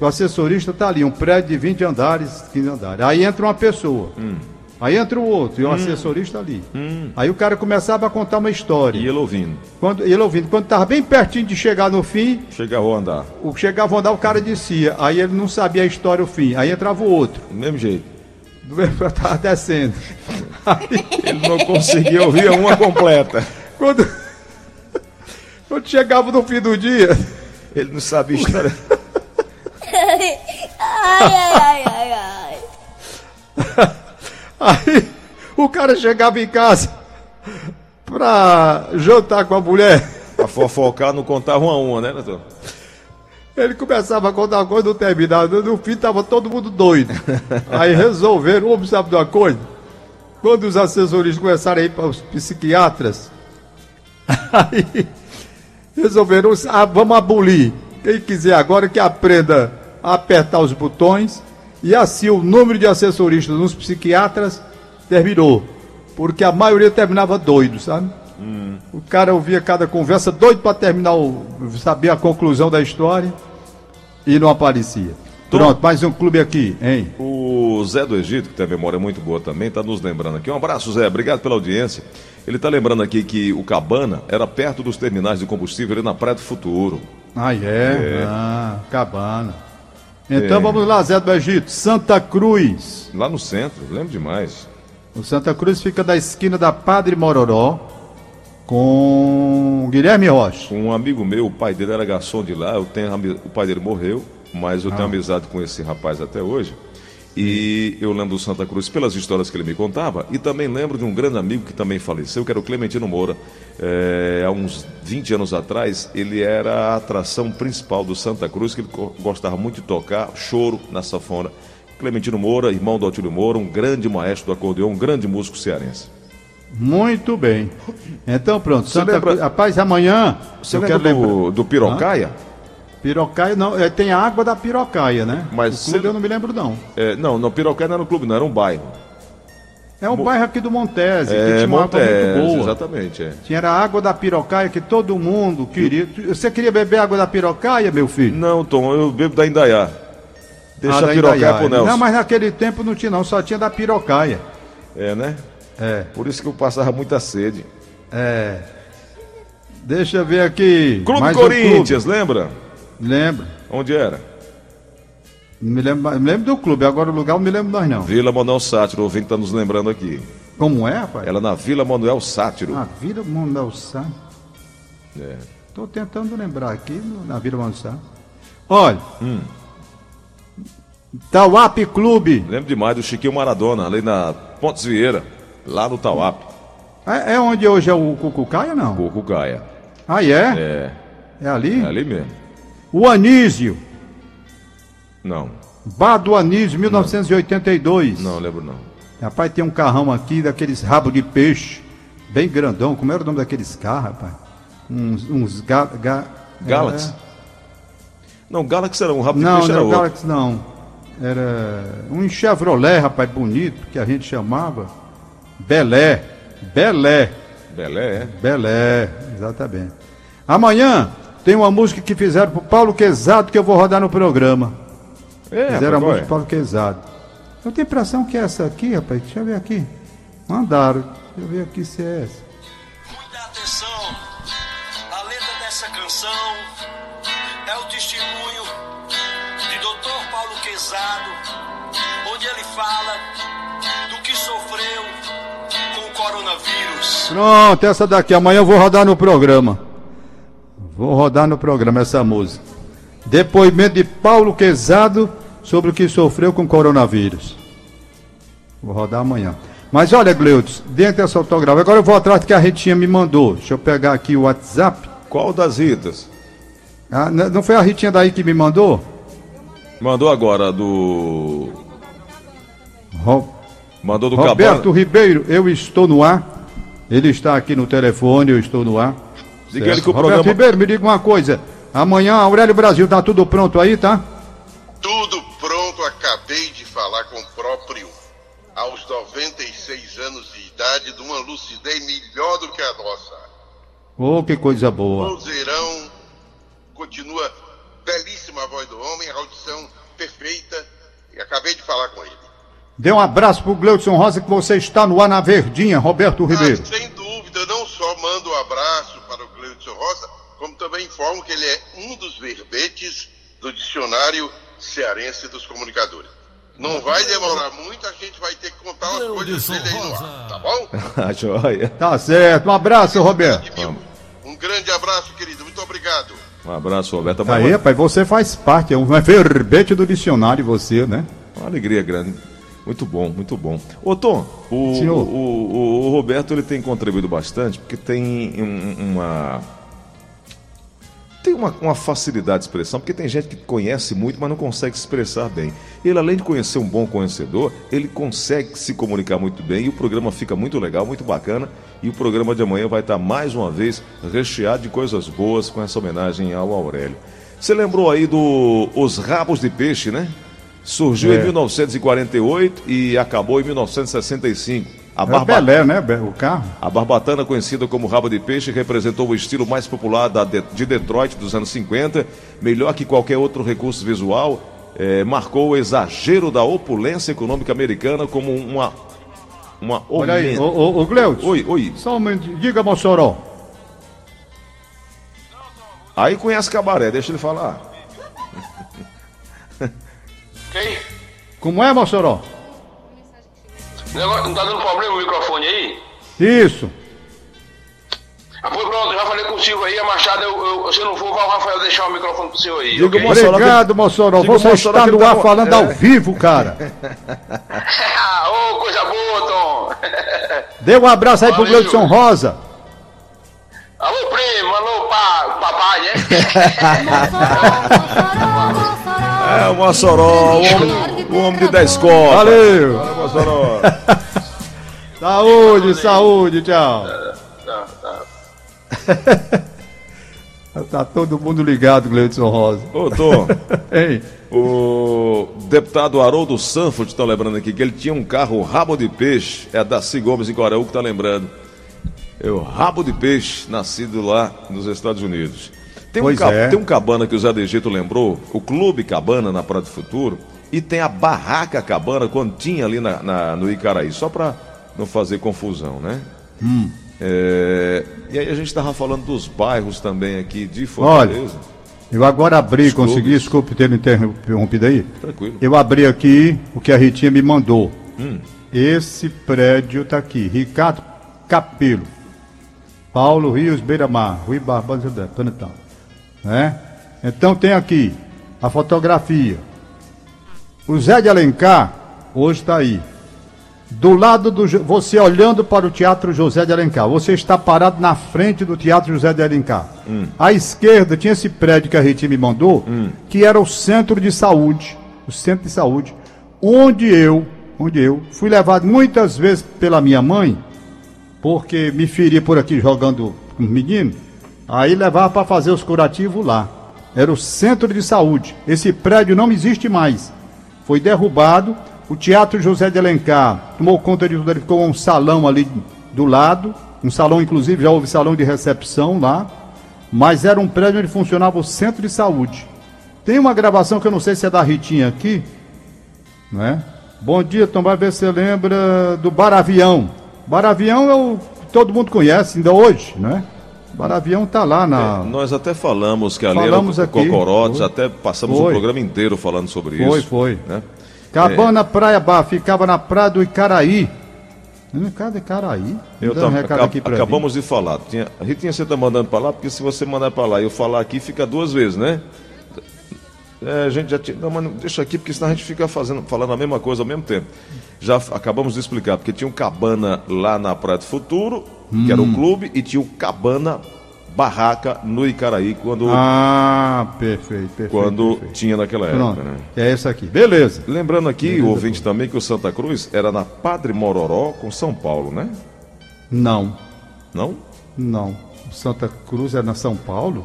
S2: O assessorista tá ali, um prédio de 20 andares, 15 andares. Aí entra uma pessoa. Aí entra o outro, e o assessorista ali. Aí o cara começava a contar uma história.
S1: E ele ouvindo.
S2: Quando, ele ouvindo, quando estava bem pertinho de chegar no fim,
S1: Chega a andar.
S2: o chegava a andar, o cara descia. Aí ele não sabia a história, o fim. Aí entrava o outro.
S1: Do mesmo jeito.
S2: Do mesmo que tava descendo. Aí,
S1: Ele não conseguia ouvir uma completa.
S2: quando, quando chegava no fim do dia,
S1: Ele não sabia a história.
S4: ai, ai, ai, ai, ai.
S2: Aí o cara chegava em casa pra jantar com a mulher.
S1: Pra fofocar, não contava uma a uma, né, doutor?
S2: Ele começava a contar coisa, não terminava. No fim tava todo mundo doido. Aí resolveram, homem sabe de uma coisa? Quando os assessoristas começaram a ir para os psiquiatras, aí resolveram, ah, vamos abolir. Quem quiser agora que aprenda a apertar os botões. E assim o número de assessoristas nos psiquiatras terminou. Porque a maioria terminava doido, sabe? O cara ouvia cada conversa doido para terminar, o, saber a conclusão da história e não aparecia. Pronto, mais um clube aqui, hein?
S1: O Zé do Egito, que tem a memória muito boa também, está nos lembrando aqui. Um abraço, Zé. Obrigado pela audiência. Ele está lembrando aqui que o Cabana era perto dos terminais de combustível ali na Praia do Futuro.
S2: Ah, é? Ah, cabana. Então
S1: É.
S2: vamos lá, Zé do Egito. Santa Cruz.
S1: Lá no centro, lembro demais.
S2: O Santa Cruz fica da esquina da Padre Mororó com Guilherme Rocha.
S1: Um amigo meu, o pai dele era garçom de lá, eu tenho, o pai dele morreu, mas eu tenho amizade com esse rapaz até hoje. E eu lembro do Santa Cruz pelas histórias que ele me contava, e também lembro de um grande amigo que também faleceu, que era o Clementino Moura. É, há uns 20 anos atrás, ele era a atração principal do Santa Cruz, que ele gostava muito de tocar choro na sanfona. Clementino Moura, irmão do Otílio Moura, um grande maestro do acordeão, um grande músico cearense.
S2: Muito bem. Então pronto, Santa Cruz. Rapaz, amanhã.
S1: Você lembra do, do Pirocaia?
S2: Pirocaia, não, é, tem a água da Pirocaia, né?
S1: Mas
S2: o clube
S1: cê-
S2: eu não me lembro, não.
S1: É, não, não, Pirocaia não era um clube, não, era um bairro.
S2: É um bairro aqui do Montese, que
S1: É,
S2: tinha uma água muito boa.
S1: exatamente, é.
S2: Tinha a água da Pirocaia que todo mundo queria. Você queria beber água da Pirocaia, meu filho?
S1: Não, Tom, eu bebo da Indaiá. Deixa
S2: Ah,
S1: a pirocaia pro Nelson.
S2: Não, mas naquele tempo não tinha, não, só tinha da Pirocaia.
S1: É, né?
S2: É,
S1: Por isso que eu passava muita sede.
S2: é. Deixa eu ver aqui.
S1: Clube
S2: mais um
S1: Corinthians, lembra?
S2: Lembro.
S1: Onde era?
S2: Me lembro, me lembro do clube, agora o lugar eu não me lembro mais não.
S1: Vila Manuel Sátiro, o ouvinte tá nos lembrando aqui.
S2: Como é, rapaz?
S1: Ela na Vila Manuel Sátiro.
S2: A Vila Mondalçá.
S1: É.
S2: Tô tentando lembrar aqui na Vila Mondalçá. Olha.
S1: Hum.
S2: Tauap Clube.
S1: Lembro demais do Chiquinho Maradona, ali na Pontes Vieira, lá no Tauap,
S2: É, é onde hoje é o Cucucaia, não?
S1: Coco Gaia.
S2: Ah, é?
S1: É,
S2: É ali?
S1: é ali mesmo.
S2: O Anísio.
S1: Não,
S2: Bar do Anísio, 1982.
S1: não lembro não.
S2: Rapaz, tem um carrão aqui daqueles rabos de peixe. Bem grandão. Como era o nome daqueles carros, rapaz? Uns, uns ga, ga-
S1: Galaxy? Não, Galaxy era um rabo de
S2: Não,
S1: peixe, era
S2: não,
S1: outro.
S2: Galaxy não. Era um Chevrolet, rapaz, bonito, que a gente chamava Belé. Belé.
S1: Belé, é?
S2: Belé, exatamente. Amanhã tem uma música que fizeram pro Paulo Quezado que eu vou rodar no programa.
S1: É,
S2: Fizeram a música
S1: qual
S2: pro Paulo Quezado. Eu tenho a impressão que é essa aqui, rapaz. Deixa eu ver aqui. Mandaram. Deixa eu ver aqui se é essa.
S5: Muita atenção, a letra dessa canção é o testemunho de Dr. Paulo Quezado, onde ele fala do que sofreu com o coronavírus.
S2: Pronto, essa daqui. Amanhã eu vou rodar no programa. Vou rodar no programa essa música. Depoimento de Paulo Quezado sobre o que sofreu com coronavírus. Vou rodar amanhã. Mas olha, Gleudes, dentro dessa autografia, agora eu vou atrás do que a Ritinha me mandou. Deixa eu pegar aqui o WhatsApp.
S1: Qual das Ritas?
S2: Ah, não foi a Ritinha daí que me mandou?
S1: Mandou agora do.
S2: Ro-
S1: Mandou do
S2: Roberto
S1: Cabana.
S2: Ribeiro, eu estou no ar. Ele está aqui no telefone, eu estou no ar.
S1: Ele que o
S2: Roberto
S1: programa-
S2: Ribeiro, me diga uma coisa. Amanhã, Aurélio Brasil, tá tudo pronto aí, tá?
S7: Tudo pronto, acabei de falar com o próprio. Aos 96 anos de idade, de uma lucidez melhor do que a nossa.
S2: Ô, que coisa boa.
S7: Vozeirão, continua belíssima a voz do homem, a audição perfeita. E acabei de falar com ele.
S2: Dê um abraço pro Gleudson Rosa, que você está no ar na Verdinha, Roberto Ribeiro.
S7: Ah, sem dúvida, eu não só mando um abraço Rosa, como também informo que ele é um dos verbetes do dicionário cearense dos comunicadores. Não vai demorar muito, a gente vai ter que contar as coisas dele aí no ar, tá bom?
S1: Ah, joia.
S2: Tá certo, um abraço, Roberto.
S7: Um grande abraço, querido. Muito obrigado.
S1: Um abraço, Roberto.
S2: Tá aí, rapaz, você faz parte, é um verbete do dicionário, você, né?
S1: Uma alegria grande. Muito bom, muito bom. Ô Tom, o, o, o- o Roberto ele tem contribuído bastante porque tem um- uma. Tem uma, uma facilidade de expressão, porque tem gente que conhece muito, mas não consegue se expressar bem. Ele, além de conhecer um bom conhecedor, ele consegue se comunicar muito bem e o programa fica muito legal, muito bacana. E o programa de amanhã vai estar mais uma vez recheado de coisas boas com essa homenagem ao Aurélio. Você lembrou aí do Os Rabos de Peixe, né? Surgiu em
S2: É.
S1: 1948 e acabou em 1965. A,
S2: É
S1: barba-
S2: Belé, né, o carro?
S1: a barbatana, conhecida como rabo de peixe, representou o estilo mais popular da de, de Detroit dos anos 50, melhor que qualquer outro recurso visual, eh, marcou o exagero da opulência econômica americana como uma. uma
S2: Olha aí, ô, ô, ô Gleudson.
S1: Oi, oi.
S2: Só um diga, Mossoró.
S1: Aí conhece cabaré, deixa ele falar.
S5: Ok?
S2: Como é, Mossoró?
S5: Negócio- Não tá dando problema o microfone aí?
S2: Isso.
S5: Ah, pois pronto, já falei com o Silvio aí, a Machado, eu, eu, se eu não for, vai o Rafael deixar o microfone pro senhor aí,
S1: Diga
S5: ok?
S1: o Mossoró
S2: Obrigado, Mossoró.
S1: Diga o
S2: Você
S1: Mossoró
S2: está no
S1: tá
S2: ar falando
S1: É.
S2: ao vivo, cara.
S5: Ô, coisa boa, Tom!
S2: Dê um abraço aí pro
S5: Valeu.
S2: Gleudson Rosa.
S5: alô, primo, alô, pá, papai, né?
S1: É o Mossoró, o homem, o homem de 10 copas.
S2: Valeu.
S1: Valeu, Mossoró.
S2: Saúde, saúde, tchau.
S5: Tá, tá.
S2: Tá todo mundo ligado, Gleudson Rosa.
S1: Ô, Tom.
S2: Hein?
S1: O deputado Haroldo Sanford está lembrando aqui que ele tinha um carro rabo de peixe. É a Daci Gomes em Coraú que está lembrando. É o rabo de peixe, nascido lá nos Estados Unidos. Tem um,
S2: Pois
S1: ca-
S2: é.
S1: tem um cabana que o Zé de Egito lembrou, o Clube Cabana na Praia do Futuro, e tem a Barraca Cabana quando tinha ali na, na- no Icaraí, só para não fazer confusão, né?
S2: Hum.
S1: É, e aí a gente estava falando dos bairros também aqui de
S2: Olha,
S1: Fortaleza.
S2: Eu agora abri,
S1: Os clubes.
S2: consegui, desculpe ter me interrompido aí.
S1: Tranquilo.
S2: Eu abri aqui o que a Ritinha me mandou.
S1: Hum.
S2: Esse prédio tá aqui. Ricardo Capelo. Paulo Rios Beira-Mar. Rui Barbosa Panetão. Né? Então tem aqui a fotografia. O Zé de Alencar hoje está aí. Do lado do. Você olhando para o Teatro José de Alencar. Você está parado na frente do Teatro José de Alencar. À esquerda tinha esse prédio que a Rita me mandou, que era o centro de saúde. O centro de saúde. Onde eu, onde eu fui levado muitas vezes pela minha mãe, porque me feria por aqui jogando com os meninos. Aí levava para fazer os curativos lá. Era o centro de saúde. Esse prédio não existe mais. Foi derrubado. O Teatro José de Alencar tomou conta de tudo. Ele ficou um salão ali do lado. Um salão, inclusive, já houve salão de recepção lá. Mas era um prédio onde funcionava o centro de saúde. Tem uma gravação que eu não sei se é da Ritinha aqui. Né? Bom dia, Tom. Vai ver se você lembra do Baravião. Baravião é o que todo mundo conhece ainda hoje, né? Baravião tá lá na.
S1: Nós até falamos que ali
S2: Falamos
S1: era. Cocorotes,
S2: Foi.
S1: até passamos
S2: Foi.
S1: o programa inteiro falando sobre isso.
S2: Foi, foi.
S1: né?
S2: Cabana Praia Bar, ficava na praia do Icaraí. Não, Cadê Icaraí?
S1: Eu
S2: Dá um
S1: tam-
S2: recado
S1: acab- acabamos de falar. Tinha, a Ritinha, você está mandando para lá, porque se você mandar para lá e eu falar aqui, fica duas vezes, né? É, a gente já tinha. Não, mas não- deixa aqui, porque senão a gente fica fazendo, falando a mesma coisa ao mesmo tempo. Já acabamos de explicar, porque tinha um cabana lá na Praia do Futuro, que
S2: Hum.
S1: era o clube, e tinha o cabana barraca no Icaraí quando,
S2: Ah, perfeito, perfeito.
S1: quando
S2: perfeito.
S1: tinha naquela
S2: Pronto,
S1: época, né?
S2: é essa aqui. Beleza.
S1: Lembrando aqui,
S2: Beleza,
S1: o ouvinte também, que o Santa Cruz era na Padre Mororó com São Paulo, né?
S2: Não,
S1: Não?
S2: não. Santa Cruz é na São Paulo?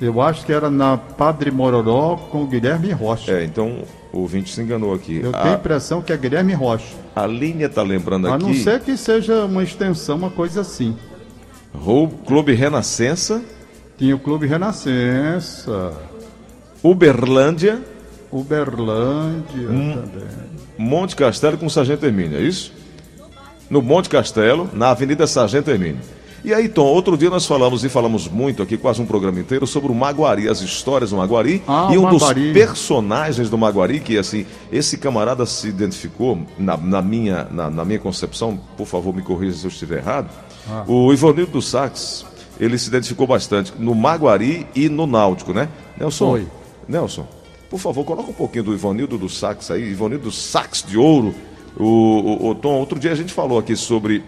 S2: Eu acho que era na Padre Mororó com Guilherme Rocha.
S1: É, então o ouvinte se enganou aqui.
S2: Eu tenho a
S1: A,
S2: impressão que é Guilherme Rocha.
S1: a linha tá lembrando
S2: A
S1: aqui.
S2: não ser que seja uma extensão, uma coisa assim.
S1: Clube Renascença,
S2: Tinha o Clube Renascença,
S1: Uberlândia,
S2: Uberlândia
S1: Hum.
S2: também.
S1: Monte Castelo com Sargento Hermínio, é isso? No Monte Castelo, na Avenida Sargento Hermínio. E aí, Tom, outro dia nós falamos e falamos muito aqui, quase um programa inteiro, sobre o Maguari, as histórias do Maguari.
S2: Ah,
S1: e um
S2: Maguari.
S1: dos personagens do Maguari, que assim, esse camarada se identificou, na, na minha, na, na minha concepção, por favor, me corrija se eu estiver errado.
S2: Ah.
S1: O Ivanildo dos Sax, ele se identificou bastante no Maguari e no Náutico, né? Nelson,
S2: Foi.
S1: Nelson, por favor, coloca um pouquinho do Ivanildo do Sax aí, Ivanildo do Sax de Ouro. O, o, o Tom, outro dia a gente falou aqui sobre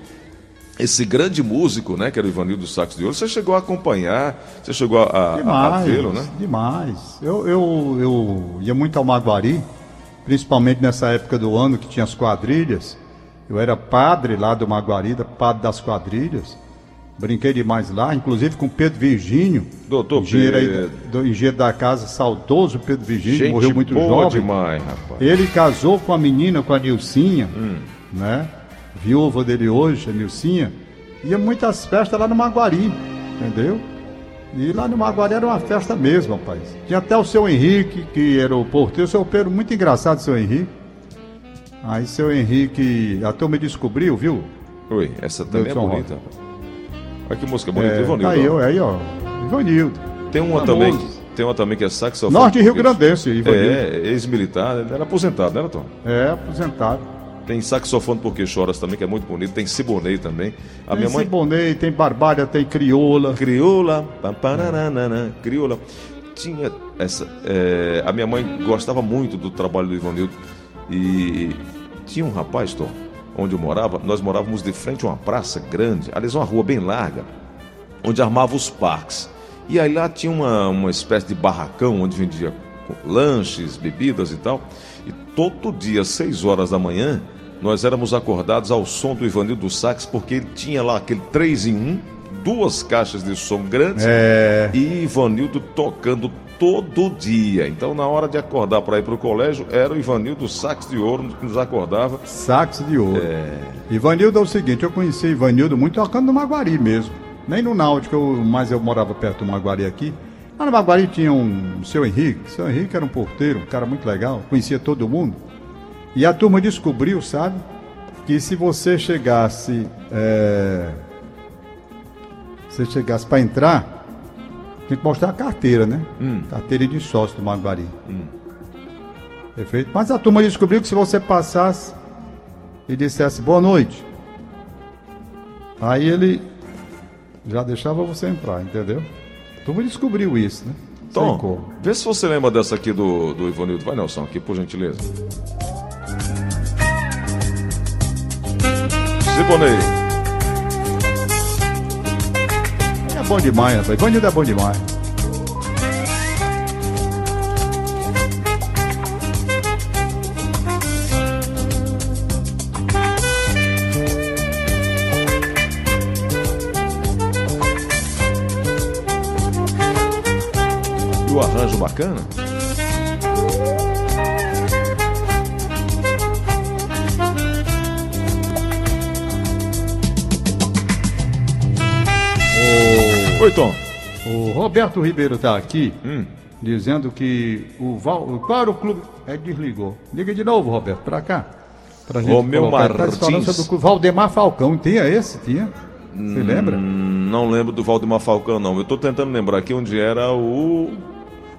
S1: esse grande músico, né, que era o Ivanildo do Sax de Ouro. Você chegou a acompanhar, você chegou a, a, a
S2: Demais,
S1: vê-lo, né?
S2: demais. Eu, eu, eu ia muito ao Maguari, principalmente nessa época do ano que tinha as quadrilhas. Eu era padre lá do Maguari, padre das quadrilhas. Brinquei demais lá, inclusive com Pedro Virgínio.
S1: Doutor
S2: engenheiro, aí
S1: Pedro.
S2: da- do engenheiro da casa, saudoso Pedro Virgínio,
S1: Gente
S2: morreu muito
S1: boa
S2: jovem.
S1: demais, rapaz.
S2: Ele casou com a menina, com a Nilcinha,
S1: Hum.
S2: né? Viúva dele hoje, a Nilcinha. Ia muitas festas lá no Maguari, entendeu? E lá no Maguari era uma festa mesmo, rapaz. Tinha até o seu Henrique, que era o porteiro, o seu Pedro, muito engraçado, seu Henrique. Aí seu Henrique, a turma descobriu, viu?
S1: Oi, essa também é bonita. Olha que música bonita,
S2: É,
S1: Ivanildo.
S2: aí,
S1: ó.
S2: aí, ó. Ivanildo.
S1: Tem uma
S2: famoso.
S1: também, tem uma também que é saxofone.
S2: Norte Rio Grandense, Ivanildo.
S1: É, ex-militar, ele era aposentado, né, Tom?
S2: É, aposentado.
S1: Tem saxofone porque choras também, que é muito bonito. Tem Siboney também. A
S2: tem
S1: minha mãe
S2: Siboney, tem Barbária, tem Crioula.
S1: Crioula, paranana, crioula. Tinha essa. é, a minha mãe gostava muito do trabalho do Ivanildo. E tinha um rapaz, Tom, onde eu morava, nós morávamos de frente a uma praça grande, aliás, uma rua bem larga, onde armava os parques. E aí lá tinha uma, uma espécie de barracão onde vendia lanches, bebidas e tal. Todo dia, às 6 horas da manhã, nós éramos acordados ao som do Ivanildo Sax, porque ele tinha lá aquele 3 em 1, duas caixas de som grandes
S2: É.
S1: e Ivanildo tocando todo dia. Então, na hora de acordar para ir para o colégio, era o Ivanildo Sax de Ouro que nos acordava.
S2: Sax de ouro.
S1: É.
S2: Ivanildo é o seguinte, eu conheci Ivanildo muito tocando no Maguari mesmo. Nem no Náutico, eu, mas eu morava perto do Maguari aqui. Lá no Maguari tinha um o seu Henrique. O seu Henrique era um porteiro, um cara muito legal, conhecia todo mundo. E a turma descobriu, sabe, que se você chegasse. É, se chegasse para entrar, tinha que mostrar a carteira, né? Carteira de sócio do Maguari. Perfeito? Mas a turma descobriu que se você passasse e dissesse boa noite, aí ele já deixava você entrar, entendeu? Turma descobriu isso, né?
S1: Tom, vê se você lembra dessa aqui do, do Ivanildo. Vai, Nelson, aqui, por gentileza. Siboney.
S2: É bom demais, rapaz. Bandido é bom demais.
S1: Bacana? Oi, Tom.
S2: O Roberto Ribeiro tá aqui
S1: Hum.
S2: dizendo que o Val. Qual era o clube? É, desligou. Liga de novo, Roberto, pra cá. Pra gente colocar. Ele Tá
S1: Martins.
S2: falando sobre o clube. Valdemar Falcão. Tinha esse? Tinha? Você lembra?
S1: Hum, Não lembro do Valdemar Falcão, não. Eu tô tentando lembrar aqui onde era o.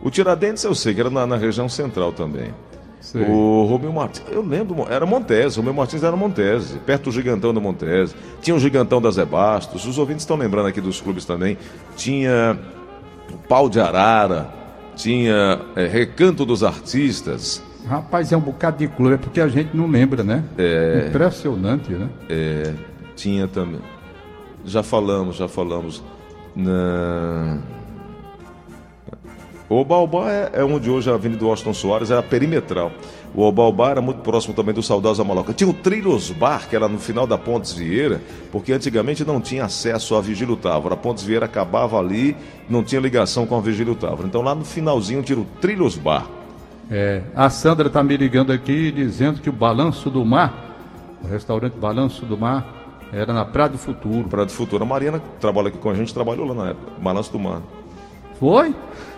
S1: O Tiradentes, eu sei que era na, na região central também.
S2: Sei.
S1: O Romeu Martins, eu lembro, era Montese, o Romeu Martins era Montese, perto do Gigantão da Montese. Tinha o Gigantão da Zé Bastos, os ouvintes estão lembrando aqui dos clubes também. Tinha o Pau de Arara, tinha é, Recanto dos Artistas,
S2: Rapaz, é um bocado de clube, é porque a gente não lembra, né?
S1: É.
S2: Impressionante, né?
S1: é, tinha também. Já falamos, já falamos. Na... O Baobá é, é onde hoje a Avenida Washington Soares era perimetral. O Baobá era muito próximo também do saudosa Maloca. Tinha o Trilhos Bar, que era no final da Pontes Vieira, porque antigamente não tinha acesso à Vigílio Távora. A Pontes Vieira acabava ali, não tinha ligação com a Vigílio Távora. Então lá no finalzinho tinha o Trilhos Bar.
S2: É, a Sandra está me ligando aqui dizendo que o Balanço do Mar, o restaurante Balanço do Mar, era na Praia do Futuro.
S1: Praia do Futuro. A Mariana, que trabalha aqui com a gente, trabalhou lá na época. Balanço do Mar.
S2: Foi?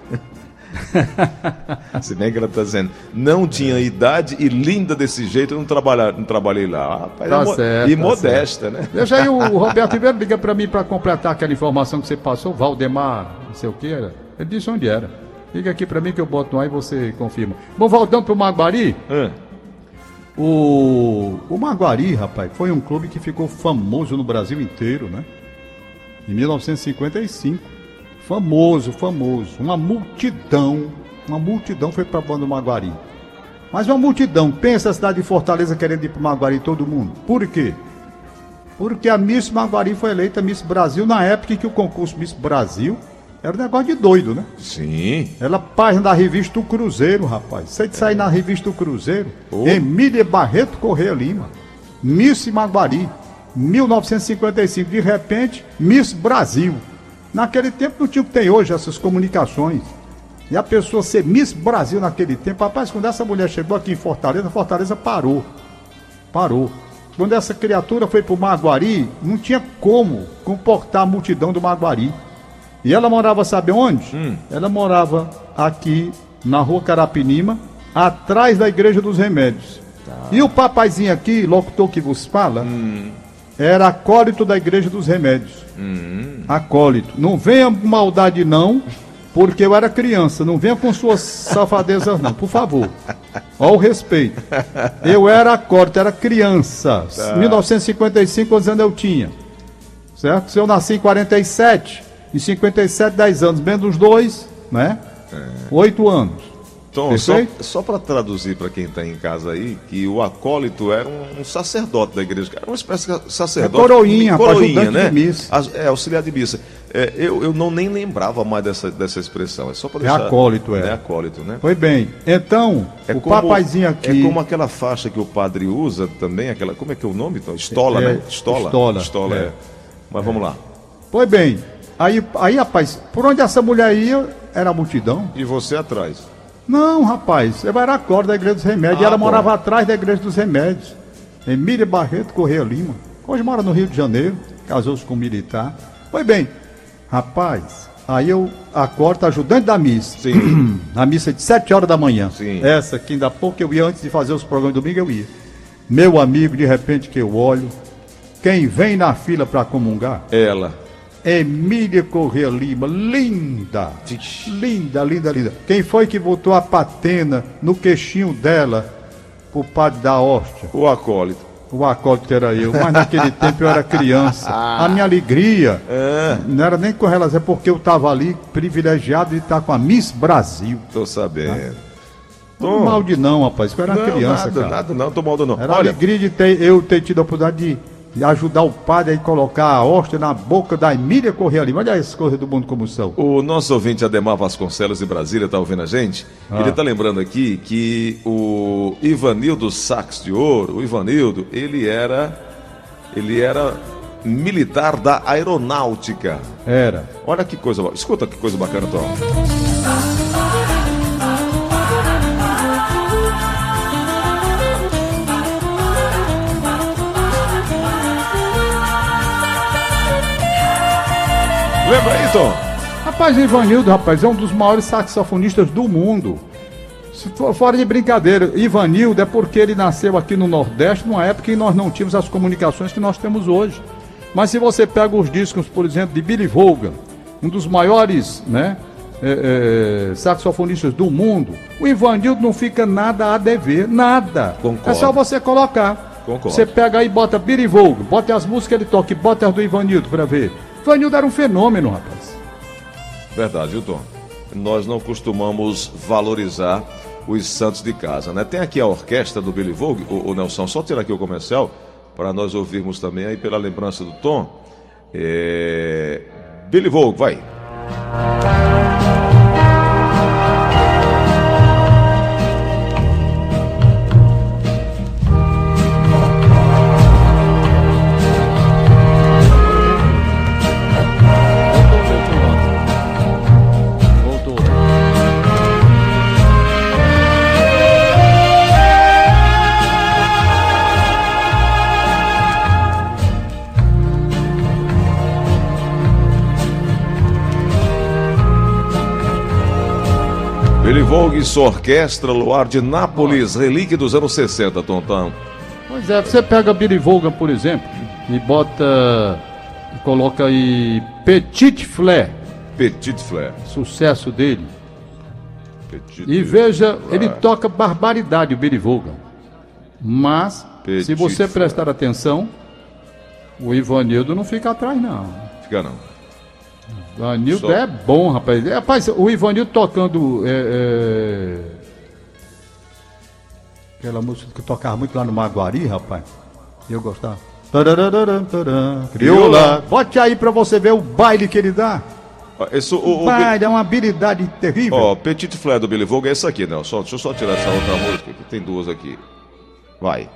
S1: Se bem que ela está dizendo, não tinha idade e linda desse jeito, eu não, trabalha, não trabalhei lá. Rapaz,
S2: Tá
S1: é mo-
S2: certo,
S1: e
S2: tá
S1: modesta, né?
S2: Deixa aí o Roberto Ribeiro liga para mim para completar aquela informação que você passou, Valdemar, não sei o que era. Ele disse onde era. Liga aqui para mim que eu boto no ar e você confirma. Bom, voltando pro Maguari,
S1: Hã?
S2: o, o Maguari, rapaz, foi um clube que ficou famoso no Brasil inteiro, né? Em 1955. Famoso, famoso. Uma multidão, uma multidão foi para a banda do Maguari. Mas uma multidão, pensa a cidade de Fortaleza querendo ir para o Maguari todo mundo. Por quê? Porque a Miss Maguari foi eleita Miss Brasil na época em que o concurso Miss Brasil era um negócio de doido, né?
S1: Sim.
S2: Ela página da revista O Cruzeiro, rapaz. Você de sair na revista O Cruzeiro,
S1: Oh.
S2: Emília Barreto Correia Lima, Miss Maguari, 1955. De repente, Miss Brasil. Naquele tempo não tinha o que tem hoje, essas comunicações. E a pessoa ser Miss Brasil naquele tempo, rapaz, quando essa mulher chegou aqui em Fortaleza, Fortaleza parou. Parou. Quando essa criatura foi pro Maguari, não tinha como comportar a multidão do Maguari. E ela morava, sabe onde? Ela morava aqui na rua Carapinima, atrás da Igreja dos Remédios. E o papaizinho aqui, locutor que vos fala, era acólito da Igreja dos Remédios. Acólito. Não venha com maldade, não, porque eu era criança. Não venha com suas safadezas, não, por favor. Olha o respeito. Eu era acólito, era criança. 1955, quantos anos eu tinha? Certo? Se eu nasci em 47, em 57, 10 anos, menos os dois, né? 8 anos.
S1: Tom, só,
S2: Perfeito?
S1: só para traduzir para quem está em casa aí, que o acólito era um, um sacerdote da igreja, era uma espécie de sacerdote.
S2: É coroinha,
S1: coroinha né?
S2: de missa.
S1: É, auxiliar de missa. É, eu, eu não nem lembrava mais dessa, dessa expressão, é só para
S2: É
S1: deixar...
S2: acólito, é.
S1: É acólito, né?
S2: Foi bem. Então,
S1: É
S2: o
S1: como-
S2: papaizinho aqui.
S1: É como aquela faixa que o padre usa também, aquela. Como é que é o nome? Tom? Estola,
S2: É,
S1: né? Estola.
S2: estola,
S1: Estola,
S2: é.
S1: é. Mas vamos lá.
S2: Foi bem. Aí, aí, rapaz, por onde essa mulher ia, era a multidão.
S1: E você atrás.
S2: Não, rapaz, eu era acólito da Igreja dos Remédios.
S1: Ah,
S2: e ela
S1: bom.
S2: morava atrás da Igreja dos Remédios. Emília Barreto Correia Lima. Hoje mora no Rio de Janeiro, casou-se com um militar. Foi bem. Rapaz, aí eu acordo ajudante da missa.
S1: Sim.
S2: Na missa de 7 horas da manhã.
S1: Sim.
S2: Essa que ainda há pouco eu ia antes de fazer os programas de domingo, eu ia. Meu amigo, de repente que eu olho, quem vem na fila para comungar?
S1: Ela.
S2: Emília Corrêa Lima, linda,
S1: Vixe.
S2: linda, linda, linda. Quem foi que botou a patena no queixinho dela pro padre da hóstia?
S1: O acólito.
S2: O acólito era eu, mas naquele tempo eu era criança. A minha alegria
S1: É.
S2: não era nem com relação, é porque eu estava ali privilegiado de estar com a Miss Brasil.
S1: Tô sabendo.
S2: Não
S1: Tom.
S2: mal de não, rapaz, que eu era
S1: não,
S2: criança,
S1: nada,
S2: cara.
S1: nada, não, tô mal não.
S2: Era
S1: Olha,
S2: alegria de ter, eu ter tido a oportunidade de, de ajudar o padre a colocar a hóstia na boca da Emília Correia Lima. Olha as coisas do mundo como são.
S1: o nosso ouvinte Ademar Vasconcelos de Brasília tá ouvindo a gente.
S2: Ah.
S1: Ele tá lembrando aqui que o Ivanildo Sax de Ouro, o Ivanildo, ele era ele era militar da aeronáutica.
S2: Era.
S1: Olha que coisa, escuta que coisa bacana, Tom. Lembra aí, Tom?
S2: Rapaz, Ivanildo, rapaz, é um dos maiores saxofonistas do mundo. Se for fora de brincadeira, Ivanildo é porque ele nasceu aqui no Nordeste, numa época em que nós não tínhamos as comunicações que nós temos hoje. Mas se você pega os discos, por exemplo, de Billy Vaughan, um dos maiores né, é, é, saxofonistas do mundo, o Ivanildo não fica nada a dever, nada.
S1: Concordo.
S2: É só você colocar.
S1: Concordo.
S2: Você pega aí e bota Billy Vaughan, bota as músicas que ele toca e bota as do Ivanildo pra ver. Ivanildo era um fenômeno, rapaz.
S1: Verdade, viu, Tom? Nós não costumamos valorizar os santos de casa, né? Tem aqui a orquestra do Billy Vogue, o, o Nelson, só tirar aqui o comercial, para nós ouvirmos também aí pela lembrança do Tom. É, Billy Vogue, vai. Billy Vogue e sua orquestra Luar de Nápoles, relíquia dos anos 60, Tontão.
S2: Pois é, você pega Billy Vaughan, por exemplo, e bota. e coloca aí Petit Flair,
S1: Petit Flair.
S2: sucesso dele.
S1: Petit
S2: E veja,
S1: Flair.
S2: ele toca barbaridade, o Billy Vaughan. Mas,
S1: Petit
S2: se você
S1: Flair.
S2: prestar atenção, o Ivanildo não fica atrás, não.
S1: Fica não.
S2: O Ivanildo
S1: Só-
S2: é bom, rapaz. É, Rapaz, o Ivanildo tocando. é, é, Aquela música que tocava muito lá no Maguari, rapaz. E eu gostava. Crioula. Bote aí pra você ver o baile que ele dá.
S1: Esse, o, o,
S2: O baile é uma habilidade terrível.
S1: Ó, Petit Flair do Billy Vogue é esse aqui, né? Só, deixa eu só tirar essa outra música, que tem duas aqui. Vai.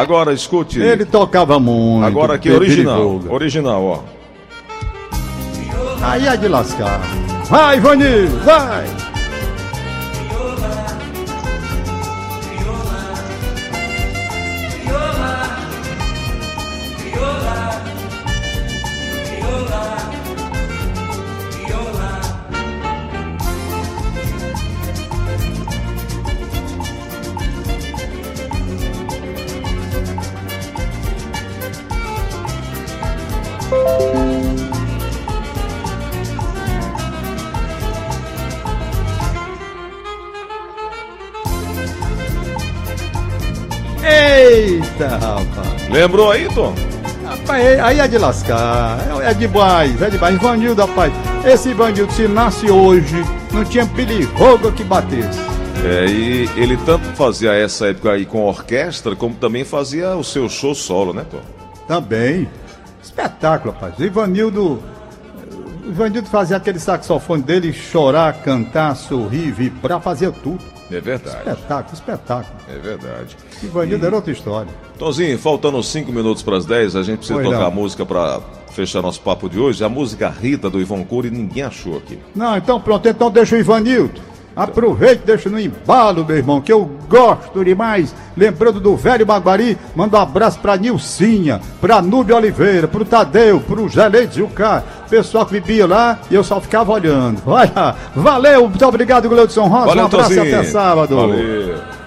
S1: Agora, escute.
S2: Ele tocava muito.
S1: Agora aqui, original. Original, ó.
S2: Aí é de lascar. Vai, Ivanildo, vai! Eita, rapaz.
S1: Lembrou aí, Tom?
S2: Rapaz, aí- aí é de lascar. É, é demais, é demais. Ivanildo, rapaz. Esse Ivanildo, se nasce hoje, não tinha Vaughan que batesse.
S1: É, e ele tanto fazia essa época aí com orquestra, como também fazia o seu show solo, né, Tom?
S2: Também. Espetáculo, rapaz. Ivanildo. O Ivanildo fazia aquele saxofone dele chorar, cantar, sorrir, vibrar, fazia tudo.
S1: É verdade,
S2: Espetáculo, espetáculo.
S1: é verdade.
S2: Ivanildo era outra história.
S1: Tonzinho, faltando 5 minutos para as 10, a gente precisa tocar a música para fechar nosso papo de hoje. A música Rita do Ivon Cury, ninguém achou aqui.
S2: Não, então pronto, então deixa o Ivanildo. Aproveite, deixa no embalo, meu irmão, que eu gosto demais. Lembrando do velho Maguari, manda um abraço pra Nilcinha, pra Núbia Oliveira, pro Tadeu, pro Gelei Zucar, pessoal que vivia lá e eu só ficava olhando. Olha, valeu, muito obrigado, Gleudson Rosa. um abraço e até sábado.
S1: Valeu.